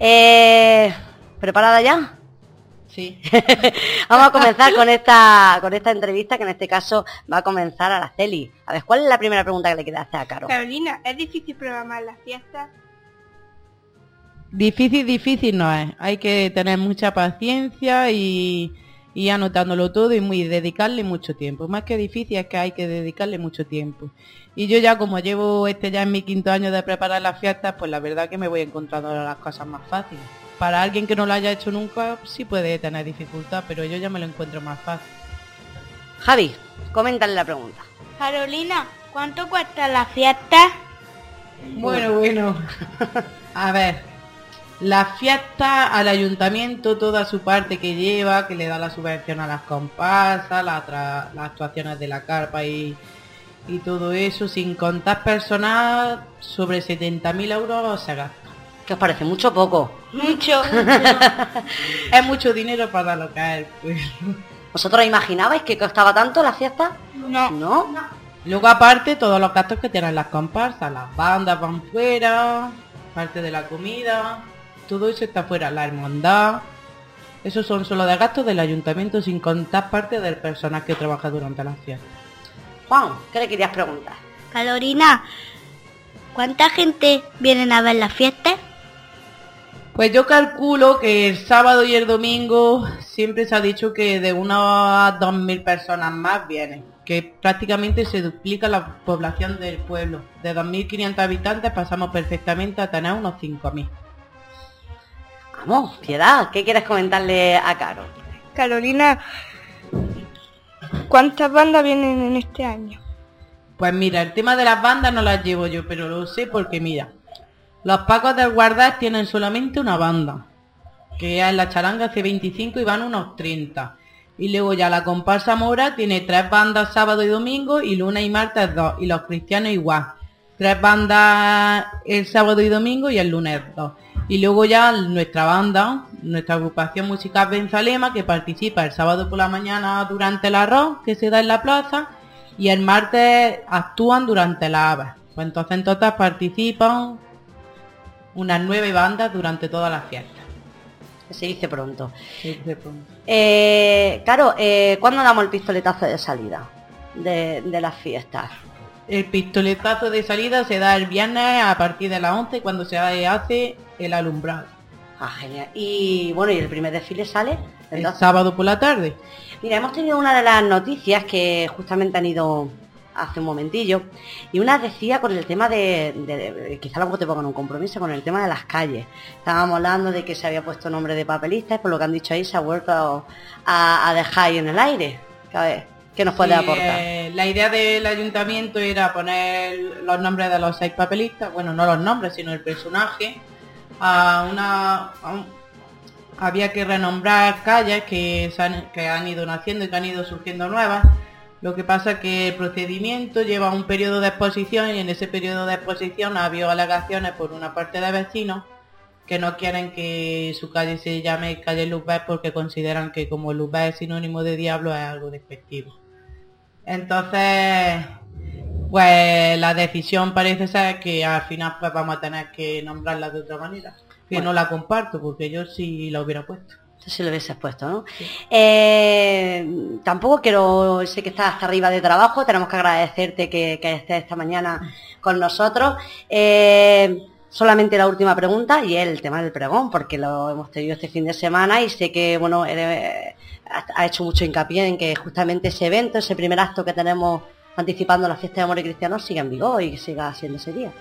Eh, ¿Preparada ya? Sí. Vamos a comenzar con esta con esta entrevista que en este caso va a comenzar a la Celi. A ver, ¿cuál es la primera pregunta que le queda hacer a Caro? Carolina, ¿es difícil programar las fiestas? Difícil, difícil no es. Hay que tener mucha paciencia y y anotándolo todo y muy dedicarle mucho tiempo. Más que difícil es que hay que dedicarle mucho tiempo. Y yo ya como llevo este ya en mi quinto año de preparar las fiestas, pues la verdad que me voy encontrando las cosas más fáciles. Para alguien que no lo haya hecho nunca sí puede tener dificultad, pero yo ya me lo encuentro más fácil. Javi, coméntale la pregunta. Carolina, ¿cuánto cuesta la fiesta? Bueno, bueno. A ver, la fiesta al ayuntamiento, toda su parte que lleva, que le da la subvención a las comparsas, las actuaciones de la carpa y, todo eso, sin contar personal, sobre 70.000 euros se gasta. ¿Qué os parece? ¿Mucho o poco? Mucho. es mucho dinero para lo que es pues. ¿Vosotros imaginabais que costaba tanto la fiesta? No. ¿No? Luego aparte todos los gastos que tienen las comparsas, las bandas van fuera, parte de la comida todo eso está fuera. La hermandad, esos son solo de gastos del ayuntamiento sin contar parte del personal que trabaja durante la fiesta. Juan, ¿qué le querías preguntar? Carolina, ¿cuánta gente vienen a ver la fiesta? Pues yo calculo que el sábado y el domingo siempre se ha dicho que de unas 2.000 personas más vienen, que prácticamente se duplica la población del pueblo. De 2.500 habitantes pasamos perfectamente a tener unos 5.000. Vamos, Piedad, ¿qué quieres comentarle a Caro? Carolina, ¿cuántas bandas vienen en este año? Pues mira, el tema de las bandas no las llevo yo, pero lo sé porque mira, los pacos del guardar tienen solamente una banda. que en la charanga hace 25 y van unos 30. Y luego ya la comparsa mora tiene tres bandas sábado y domingo y lunes y martes dos. Y los cristianos igual. Tres bandas el sábado y domingo y el lunes dos. Y luego ya nuestra banda, nuestra agrupación musical Benzalema, que participa el sábado por la mañana durante el arroz que se da en la plaza y el martes actúan durante la ave. Pues entonces en total participan unas nueve bandas durante todas las fiestas. Se dice pronto. Se dice pronto. Eh, claro, eh, ¿cuándo damos el pistoletazo de salida de, de las fiestas? El pistoletazo de salida se da el viernes a partir de las 11 cuando se hace el alumbrado. Ah, genial. Y bueno, ¿y el primer desfile sale? El sábado por la tarde. Mira, hemos tenido una de las noticias que justamente han ido hace un momentillo y una decía con el tema de, de- quizá luego te pongan un compromiso con el tema de las calles estábamos hablando de que se había puesto nombre de papelistas por lo que han dicho ahí se ha vuelto a, a dejar ahí en el aire ver qué nos puede Sí, aportar eh, la idea del ayuntamiento era poner los nombres de los seis papelistas, bueno, no los nombres, sino el personaje, a una... a un- había que renombrar calles que, han, ido naciendo y que han ido surgiendo nuevas. Lo que pasa que el procedimiento lleva un periodo de exposición y en ese periodo de exposición ha habido alegaciones por una parte de vecinos que no quieren que su calle se llame calle Luzbel porque consideran que como Luzbel es sinónimo de diablo es algo despectivo. Entonces, pues la decisión parece ser que al final pues vamos a tener que nombrarla de otra manera. Que Bueno. no la comparto porque yo sí la hubiera puesto. Eso sí lo hubieses puesto, ¿no? Eh, tampoco quiero, sé que estás hasta arriba de trabajo, tenemos que agradecerte que, que estés esta mañana con nosotros. Eh, solamente la última pregunta y el tema del pregón, porque lo hemos tenido este fin de semana y sé que, bueno, eres- ha hecho mucho hincapié en que justamente ese evento, ese primer acto que tenemos anticipando la fiesta de amor y cristiano siga en vigor y que siga siendo ese día.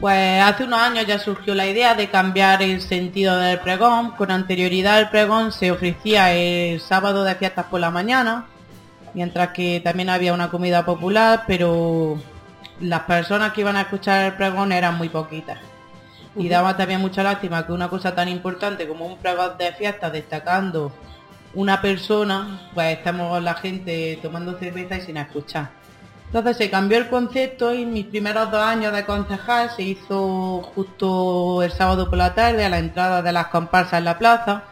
Pues hace unos años ya surgió la idea de cambiar el sentido del pregón. Con anterioridad el pregón se ofrecía el sábado de fiestas por la mañana, mientras que también había una comida popular, pero las personas que iban a escuchar el pregón eran muy poquitas. Y daba también mucha lástima que una cosa tan importante como un pregón de fiestas destacando una persona, pues estamos la gente tomando cerveza y sin escuchar. Entonces se cambió el concepto y mis primeros dos años de concejal se hizo justo el sábado por la tarde a la entrada de las comparsas en la plaza,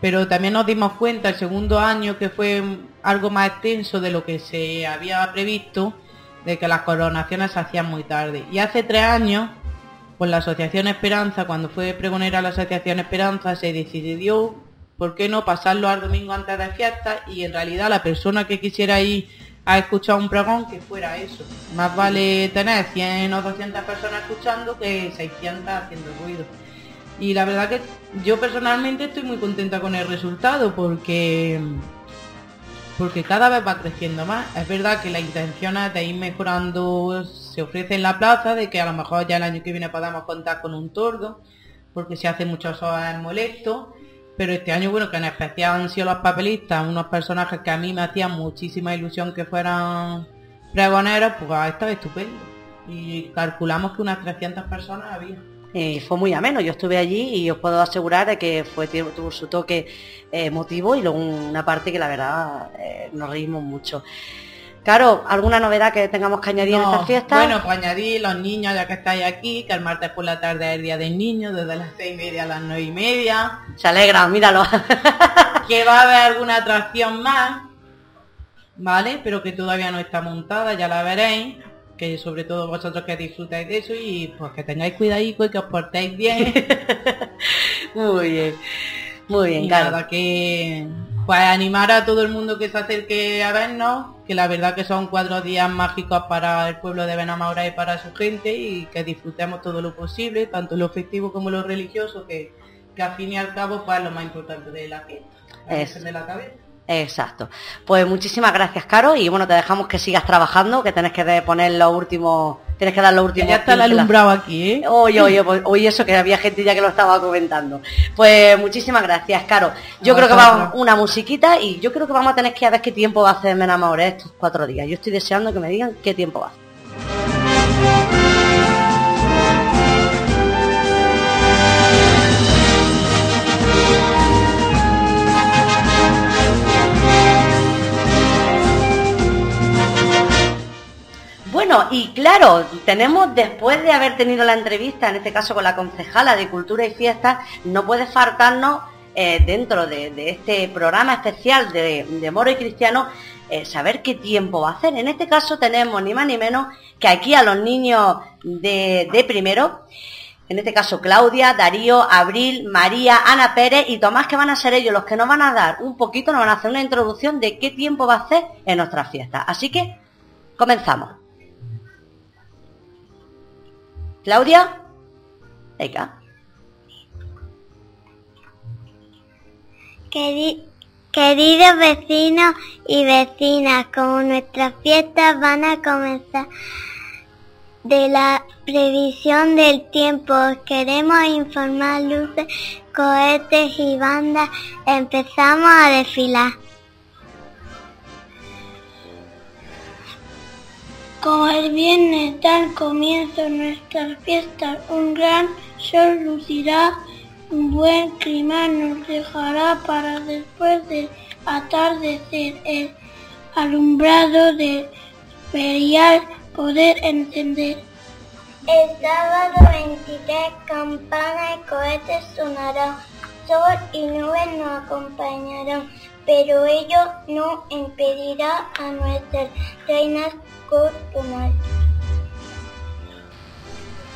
pero también nos dimos cuenta el segundo año que fue algo más extenso de lo que se había previsto, de que las coronaciones se hacían muy tarde. Y hace tres años, con la Asociación Esperanza, cuando fue pregonera la Asociación Esperanza, se decidió, ¿por qué no pasarlo al domingo antes de fiesta? Y en realidad la persona que quisiera ir a escuchar un pregón que fuera eso. Más vale tener 100 o 200 personas escuchando que 600 haciendo ruido. Y la verdad que yo personalmente estoy muy contenta con el resultado porque porque cada vez va creciendo más. Es verdad que la intención es de ir mejorando, se ofrece en la plaza, de que a lo mejor ya el año que viene podamos contar con un tordo, porque se hace muchas horas molesto. Pero este año, bueno, que en especial han sido los papelistas, unos personajes que a mí me hacían muchísima ilusión que fueran pregoneros, pues ha estado estupendo. Y calculamos que unas 300 personas había. Y fue muy ameno, yo estuve allí y os puedo asegurar que fue tuvo su toque eh, emotivo y luego una parte que la verdad eh, nos reímos mucho. Claro, ¿alguna novedad que tengamos que añadir en No, esta fiesta? Bueno, pues añadir los niños ya que estáis aquí, que el martes por la tarde es el día del niño, desde las seis y media a las nueve y media. Se alegra, míralo. que va a haber alguna atracción más, ¿vale? Pero que todavía no está montada, ya la veréis. Que sobre todo vosotros que disfrutáis de eso y pues que tengáis cuidadico y que os portéis bien. muy bien, muy bien, y claro. nada, que pues animar a todo el mundo que se acerque a vernos, que la verdad que son cuatro días mágicos para el pueblo de Benamaura y para su gente y que disfrutemos todo lo posible, tanto lo festivo como lo religioso, que, que al fin y al cabo pues es lo más importante de la fiesta, la Es- de la cabeza. Exacto. Pues muchísimas gracias, Caro, y bueno, te dejamos que sigas trabajando, que tenés que poner los últimos, tienes que dar los últimos. ya está el alumbrado aquí, ¿eh? Oye, oye, pues, oye, eso que había gente ya que lo estaba comentando. Pues muchísimas gracias, Caro. Yo creo que vamos una musiquita y yo creo que vamos a tener que a ver qué tiempo va a hacer Menamore estos cuatro días. Yo estoy deseando que me digan qué tiempo va a hacer. Bueno, y claro, tenemos, después de haber tenido la entrevista, en este caso con la concejala de Cultura y Fiestas, no puede faltarnos eh, dentro de, este programa especial de, Moro y Cristiano eh, saber qué tiempo va a hacer. En este caso tenemos ni más ni menos que aquí a los niños de, primero, en este caso Claudia, Darío, Abril, María, Ana Pérez y Tomás, que van a ser ellos los que nos van a dar un poquito, nos van a hacer una introducción de qué tiempo va a hacer en nuestras fiestas. Así que comenzamos. Claudia, venga. Queridos vecinos y vecinas, como nuestras fiestas van a comenzar de la previsión del tiempo, queremos informar luces, cohetes y bandas. Empezamos a desfilar. Como el viernes dan comienzo nuestras fiestas, un gran sol lucirá, un buen clima nos dejará para después de atardecer. El alumbrado de ferial poder encender. El sábado 23 campana y cohetes sonarán, sol y nubes nos acompañarán, pero ello no impedirá a nuestras reinas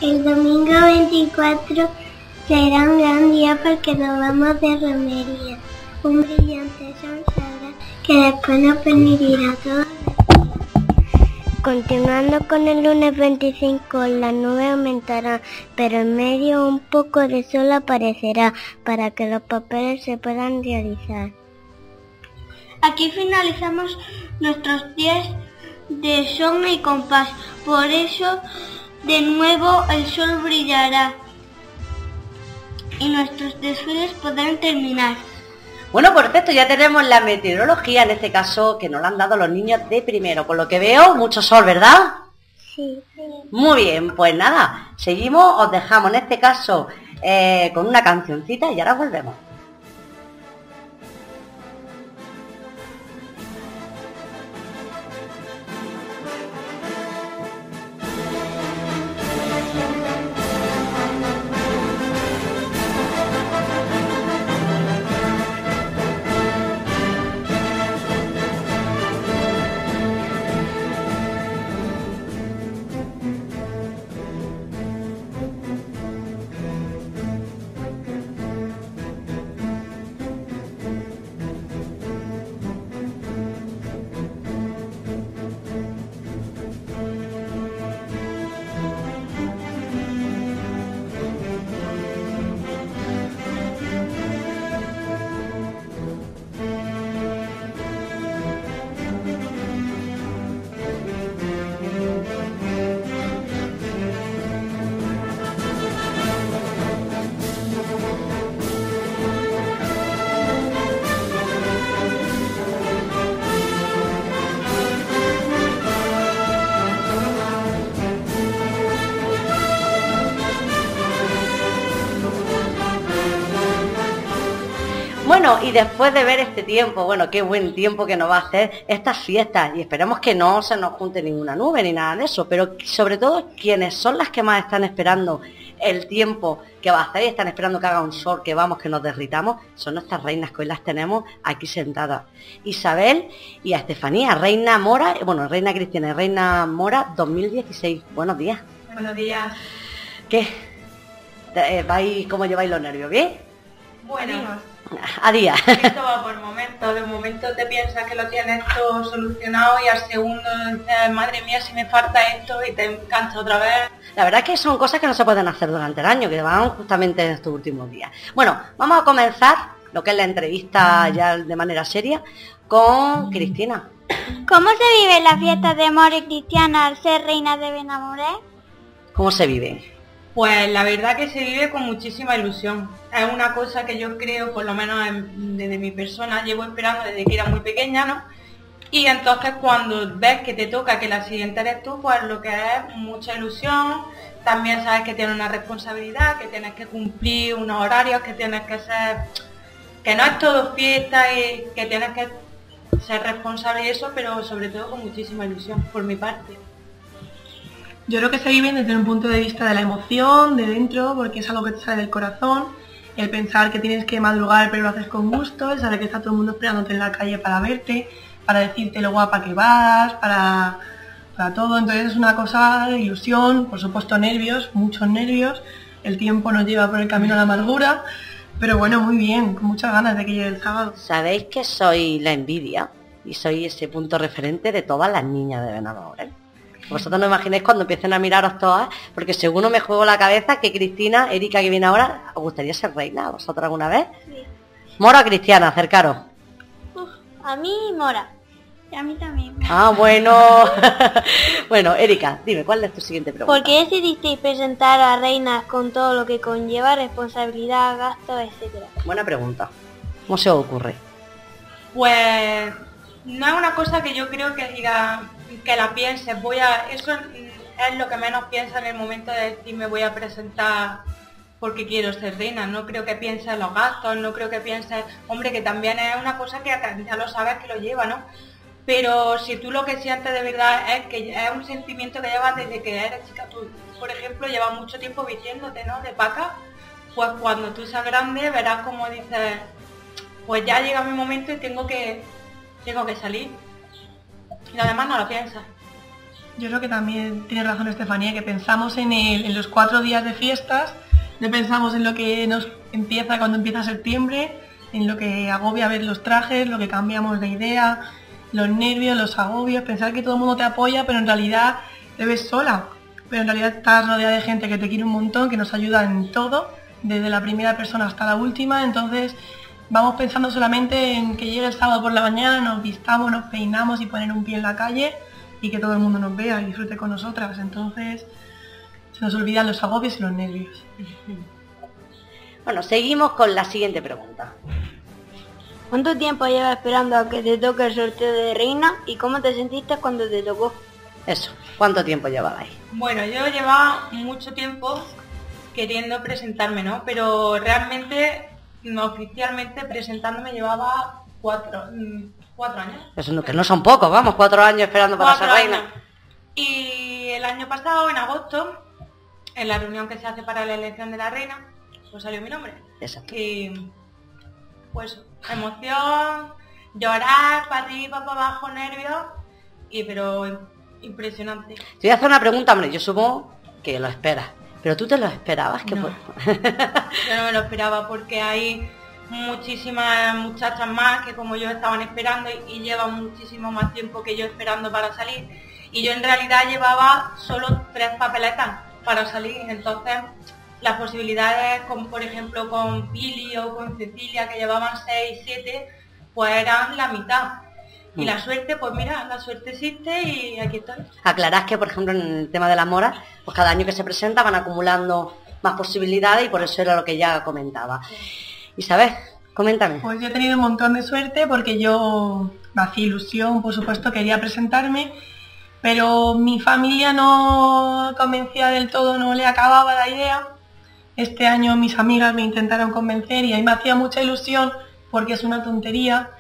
El domingo 24 será un gran día porque nos vamos de romería. Un brillante sol que después nos permitirá todo Continuando con el lunes 25, la nube aumentará, pero en medio un poco de sol aparecerá para que los papeles se puedan realizar. Aquí finalizamos nuestros días de son y compás. Por eso, de nuevo, el sol brillará y nuestros desfiles podrán terminar. Bueno, por cierto, ya tenemos la meteorología, en este caso, que nos la han dado los niños de primero. Por lo que veo, mucho sol, ¿verdad? Sí. Muy bien, pues nada, seguimos, os dejamos en este caso eh, con una cancioncita y ahora volvemos. Y después de ver este tiempo, bueno, qué buen tiempo que nos va a hacer estas fiestas y esperemos que no se nos junte ninguna nube ni nada de eso, pero sobre todo quienes son las que más están esperando el tiempo que va a hacer y están esperando que haga un sol, que vamos, que nos derritamos, son nuestras reinas que hoy las tenemos aquí sentadas. Isabel y a Estefanía, Reina Mora, bueno, Reina Cristiana y Reina Mora 2016. Buenos días. Buenos días. ¿Qué? Eh, ¿Vais, ¿Cómo lleváis los nervios? ¿Bien? Bueno a día. Esto va por momentos, de momento te piensas que lo tienes todo solucionado y al segundo dices, madre mía, si me falta esto y te encanta otra vez. La verdad es que son cosas que no se pueden hacer durante el año, que van justamente en estos últimos días. Bueno, vamos a comenzar lo que es la entrevista ya de manera seria con Cristina. ¿Cómo se vive la fiesta de amor y cristiana al ser reina de Benamoré? ¿Cómo se vive? Pues la verdad que se vive con muchísima ilusión. Es una cosa que yo creo, por lo menos desde mi persona, llevo esperando desde que era muy pequeña, ¿no? Y entonces cuando ves que te toca que la siguiente eres tú, pues lo que es mucha ilusión, también sabes que tienes una responsabilidad, que tienes que cumplir unos horarios, que tienes que ser, que no es todo fiesta y que tienes que ser responsable y eso, pero sobre todo con muchísima ilusión por mi parte. Yo creo que se viven desde un punto de vista de la emoción, de dentro, porque es algo que te sale del corazón, el pensar que tienes que madrugar pero lo haces con gusto, el saber que está todo el mundo esperándote en la calle para verte, para decirte lo guapa que vas, para, para todo. Entonces es una cosa de ilusión, por supuesto nervios, muchos nervios, el tiempo nos lleva por el camino a la amargura, pero bueno, muy bien, con muchas ganas de que llegue el sábado. Sabéis que soy la envidia y soy ese punto referente de todas las niñas de Benalmádena. ¿eh? Vosotros no imagináis cuando empiecen a miraros todas, porque según me juego la cabeza que Cristina, Erika que viene ahora, ¿os gustaría ser reina vosotros alguna vez? Sí. Mora Cristiana, acercaros. a mí Mora. Y a mí también. Ah, bueno. bueno, Erika, dime, ¿cuál es tu siguiente pregunta? ¿Por qué decidisteis presentar a reinas con todo lo que conlleva responsabilidad, gastos, etcétera? Buena pregunta. ¿Cómo se os ocurre? Pues no es una cosa que yo creo que diga que la pienses, voy a, eso es lo que menos piensa en el momento de decir me voy a presentar porque quiero ser reina, no creo que pienses en los gastos, no creo que pienses, hombre, que también es una cosa que ya lo sabes que lo lleva, ¿no? Pero si tú lo que sientes de verdad es que es un sentimiento que llevas desde que eres chica, tú, por ejemplo, llevas mucho tiempo vistiéndote, ¿no? De paca, pues cuando tú seas grande verás como dices, pues ya llega mi momento y tengo que, tengo que salir. Y además no lo piensas. Yo creo que también tiene razón Estefanía, que pensamos en, en los cuatro días de fiestas, no pensamos en lo que nos empieza cuando empieza septiembre, en lo que agobia ver los trajes, lo que cambiamos de idea, los nervios, los agobios, pensar que todo el mundo te apoya, pero en realidad te ves sola. Pero en realidad estás rodeada de gente que te quiere un montón, que nos ayuda en todo, desde la primera persona hasta la última. Entonces vamos pensando solamente en que llegue el sábado por la mañana, nos vistamos, nos peinamos y poner un pie en la calle y que todo el mundo nos vea y disfrute con nosotras. Entonces se nos olvidan los agobios y los nervios. Bueno, seguimos con la siguiente pregunta. ¿Cuánto tiempo llevas esperando a que te toque el sorteo de reina y cómo te sentiste cuando te tocó? Eso, ¿cuánto tiempo llevabais? Bueno, yo llevaba mucho tiempo queriendo presentarme, ¿no? Pero realmente no, oficialmente presentándome llevaba cuatro, mm, cuatro años. Eso no, que no son pocos, vamos, cuatro años esperando para ser reina. Y el año pasado, en agosto, en la reunión que se hace para la elección de la reina, pues salió mi nombre. Exacto. Y pues emoción, llorar, para arriba, para abajo, nervios, y pero impresionante. Te voy a hacer una pregunta, hombre, yo supongo que lo esperas. Pero tú te lo esperabas que no. yo no me lo esperaba porque hay muchísimas muchachas más que como yo estaban esperando y, llevan muchísimo más tiempo que yo esperando para salir. Y yo en realidad llevaba solo tres papeletas para salir. Entonces las posibilidades con por ejemplo con Pili o con Cecilia que llevaban seis, siete, pues eran la mitad. Y la mm. suerte, pues mira, la suerte existe y aquí está. Aclarás que, por ejemplo, en el tema de la mora, pues cada año que se presenta van acumulando más posibilidades y por eso era lo que ya comentaba. Isabel, coméntame. Pues yo he tenido un montón de suerte porque yo me hacía ilusión, por supuesto, quería presentarme, pero mi familia no convencía del todo, no le acababa la idea. Este año mis amigas me intentaron convencer y ahí me hacía mucha ilusión porque es una tontería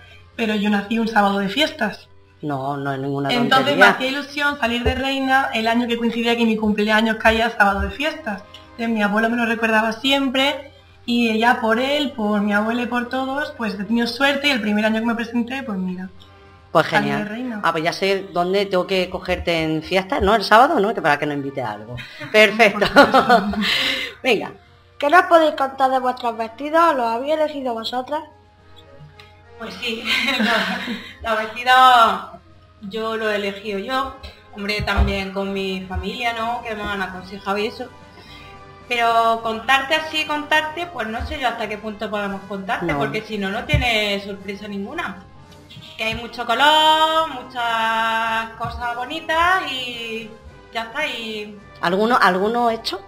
pero yo nací un sábado de fiestas. No, no es ninguna tontería. Entonces me hacía ilusión salir de reina el año que coincidía que mi cumpleaños caía sábado de fiestas. Entonces mi abuelo me lo recordaba siempre y ya por él, por mi abuela y por todos, pues he tenido suerte y el primer año que me presenté, pues mira. Pues genial. Ah, pues ya sé dónde tengo que cogerte en fiestas, ¿no? El sábado, ¿no? Que para que no invite a algo. Perfecto. Venga. ¿Qué nos podéis contar de vuestros vestidos? ¿Los habéis elegido vosotras? Pues sí, la vestida yo lo he elegido yo, hombre, también con mi familia, ¿no? Que me han aconsejado y eso. Pero contarte así, contarte, pues no sé yo hasta qué punto podemos contarte, porque si no, no tiene sorpresa ninguna. Que hay mucho color, muchas cosas bonitas y ya está. Y... ¿Alguno, ¿Alguno hecho?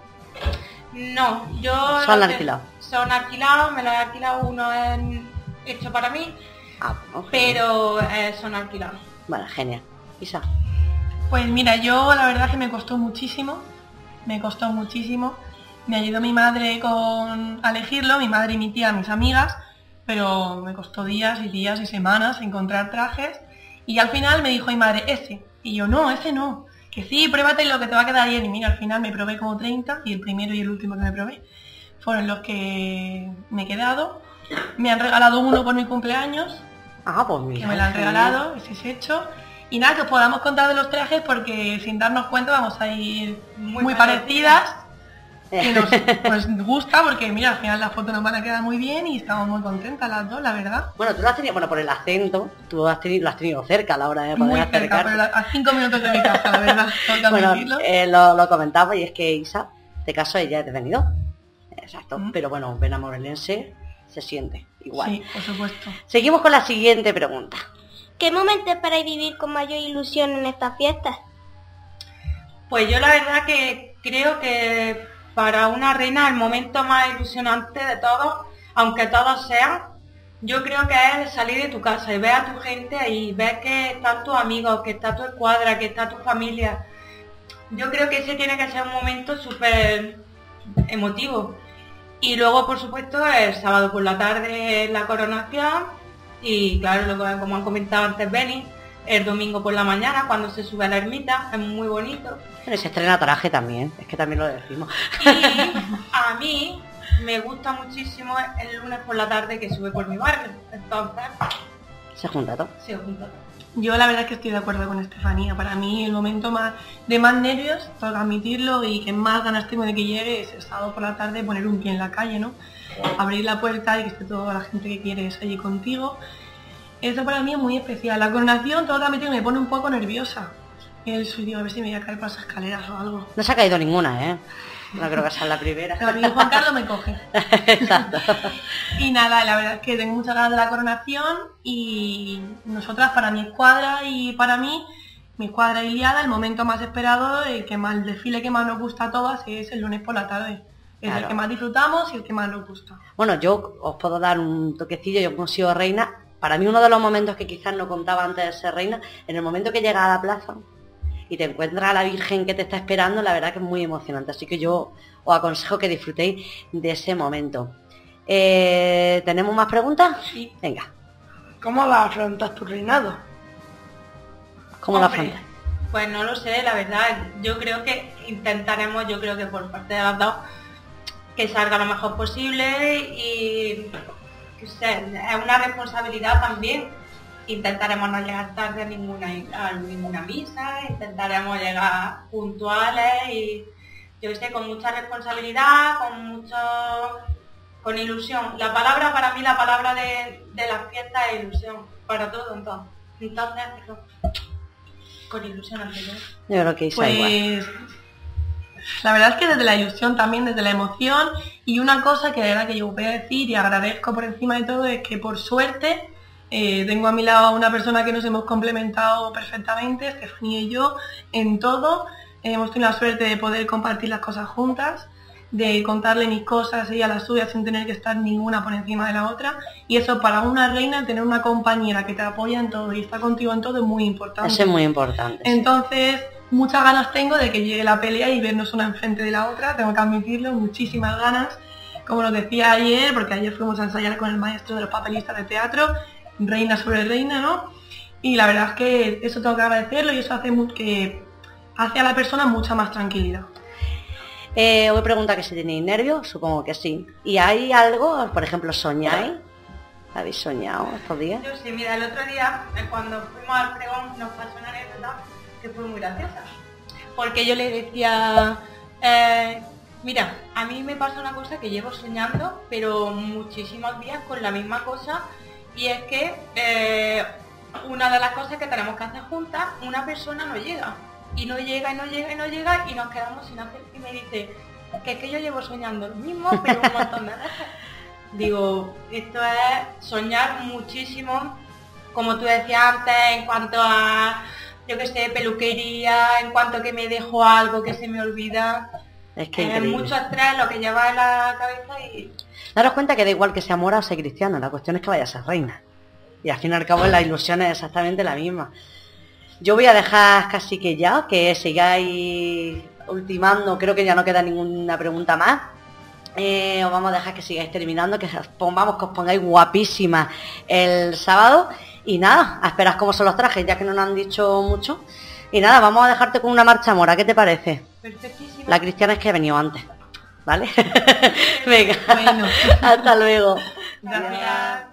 No, yo... Son alquilados. Son alquilados, me lo he alquilado uno en hecho para mí, ah, pero eh, son alquilados. Vale, genial. Isa. Pues mira, yo la verdad que me costó muchísimo, me costó muchísimo. Me ayudó mi madre con a elegirlo, mi madre y mi tía, mis amigas, pero me costó días y días y semanas encontrar trajes. Y al final me dijo mi madre, ese. Y yo, no, ese no. que sí, pruébate lo que te va a quedar bien. Y mira, al final me probé como 30 y el primero y el último que me probé fueron los que me he quedado. Me han regalado uno por mi cumpleaños. Ah, pues mira. Que me lo han regalado, ese es hecho. Y nada, que os podamos contar de los trajes porque sin darnos cuenta vamos a ir muy, parecidas. Y nos pues, gusta porque mira, al final la foto nos van a quedar muy bien y estamos muy contentas las dos, la verdad. Bueno, tú lo has tenido, bueno, por el acento, tú has tenido, lo has tenido cerca a la hora de poder Muy cerca, acercar. pero a cinco minutos de mi casa, la verdad. Bueno, eh, lo, lo comentaba y es que Isa, de caso ella es de Benidorm. Exacto, Mm. pero bueno, Benamorelense se siente igual. Sí, por supuesto. Seguimos con la siguiente pregunta. ¿Qué momento esperáis vivir con mayor ilusión en estas fiestas? Pues yo la verdad que creo que para una reina el momento más ilusionante de todos, aunque todos sean, yo creo que es salir de tu casa y ver a tu gente ahí, ver que están tus amigos, que está tu escuadra, que está tu familia. Yo creo que ese tiene que ser un momento súper emotivo. Y luego, por supuesto, el sábado por la tarde la coronación y claro, lo que- como han comentado antes Benny, el domingo por la mañana cuando se sube a la ermita, es muy bonito. Y se estrena traje también, es que también lo decimos. Y a mí me gusta muchísimo el lunes por la tarde que sube por mi barrio. Entonces, Se junta todo. se junta. Yo la verdad es que estoy de acuerdo con Estefanía. Para mí el momento más de más nervios, tengo que admitirlo, y que más ganas tengo de que llegue es el sábado por la tarde poner un pie en la calle, ¿no? Abrir la puerta y que esté toda la gente que quieres allí contigo. Eso para mí es muy especial. La coronación, todo también me pone un poco nerviosa. El suyo, a ver si me voy a caer por esas escaleras o algo. No se ha caído ninguna, ¿eh? No creo que sea la primera. Pero a mí Juan Carlos me coge. Exacto. Y nada, la verdad es que tengo muchas ganas de la coronación y nosotras para mi escuadra y para mí, mi escuadra Iliada, el momento más esperado, el que más el desfile que más nos gusta a todas es el lunes por la tarde. Es Claro. el que más disfrutamos y el que más nos gusta. Bueno, yo os puedo dar un toquecillo, yo como sido reina, para mí uno de los momentos que quizás no contaba antes de ser reina, en el momento que llegas a la plaza y te encuentras a la Virgen que te está esperando, la verdad que es muy emocionante, así que yo os aconsejo que disfrutéis de ese momento. Eh, ¿Tenemos más preguntas? Sí. Venga, ¿Cómo vas a afrontar tu reinado? ¿cómo lo afrontas? Pues no lo sé, la verdad. Yo creo que intentaremos, yo creo que por parte de las dos, que salga lo mejor posible y que es una responsabilidad también. Intentaremos no llegar tarde a ninguna, a ninguna misa, intentaremos llegar puntuales y yo que sé, con mucha responsabilidad, con mucho con ilusión. La palabra para mí, la palabra de, de las fiestas es ilusión, para todo entonces. Entonces, con ilusión ante todo. Yo creo que Isa igual. Pues la verdad es que desde la ilusión también, desde la emoción y una cosa que de verdad que yo voy a decir y agradezco por encima de todo es que por suerte eh, tengo a mi lado a una persona que nos hemos complementado perfectamente, Estefanía y yo, en todo. hemos tenido la suerte de poder compartir las cosas juntas, de contarle mis cosas, ella las suyas, sin tener que estar ninguna por encima de la otra. Y eso para una reina, tener una compañera que te apoya en todo y está contigo en todo es muy importante. Eso es muy importante. Entonces, muchas ganas tengo de que llegue la pelea y vernos una enfrente de la otra, tengo que admitirlo, muchísimas ganas. Como nos decía ayer, porque ayer fuimos a ensayar con el maestro de los papelistas de teatro, reina sobre reina, ¿no? Y la verdad es que eso tengo que agradecerlo y eso hace que hace a la persona mucha más tranquilidad. Eh, os pregunta que si tenéis nervios, supongo que sí. ¿Y hay algo, por ejemplo, soñáis? ¿Habéis soñado estos días? Yo sí, mira, el otro día, eh, cuando fuimos al pregón, nos pasó una anécdota que fue muy graciosa. Porque yo le decía, eh, mira, a mí me pasa una cosa que llevo soñando, pero muchísimos días con la misma cosa, y es que eh, una de las cosas que tenemos que hacer juntas, una persona no llega. Y no llega, y no llega, y no llega, y nos quedamos sin hacer. Y me dice, que es que yo llevo soñando lo mismo, pero un montón de veces. Digo, esto es soñar muchísimo, como tú decías antes, en cuanto a, yo que sé, peluquería, en cuanto que me dejo algo que se me olvida. Es que Es mucho estrés lo que lleva en la cabeza y Daros cuenta que da igual que sea mora o sea cristiano, la cuestión es que vaya a ser reina. Y al fin y al cabo la ilusión es exactamente la misma. Yo voy a dejar casi que ya, que sigáis ultimando, creo que ya no queda ninguna pregunta más. Eh, os vamos a dejar que sigáis terminando, que os pongamos, que os pongáis guapísimas el sábado. Y nada, a esperar cómo son los trajes, ya que no nos han dicho mucho. Y nada, vamos a dejarte con una marcha mora, ¿qué te parece? Perfectísimo. La cristiana es que ha venido antes, ¿vale? Venga, Bueno. hasta luego. Gracias.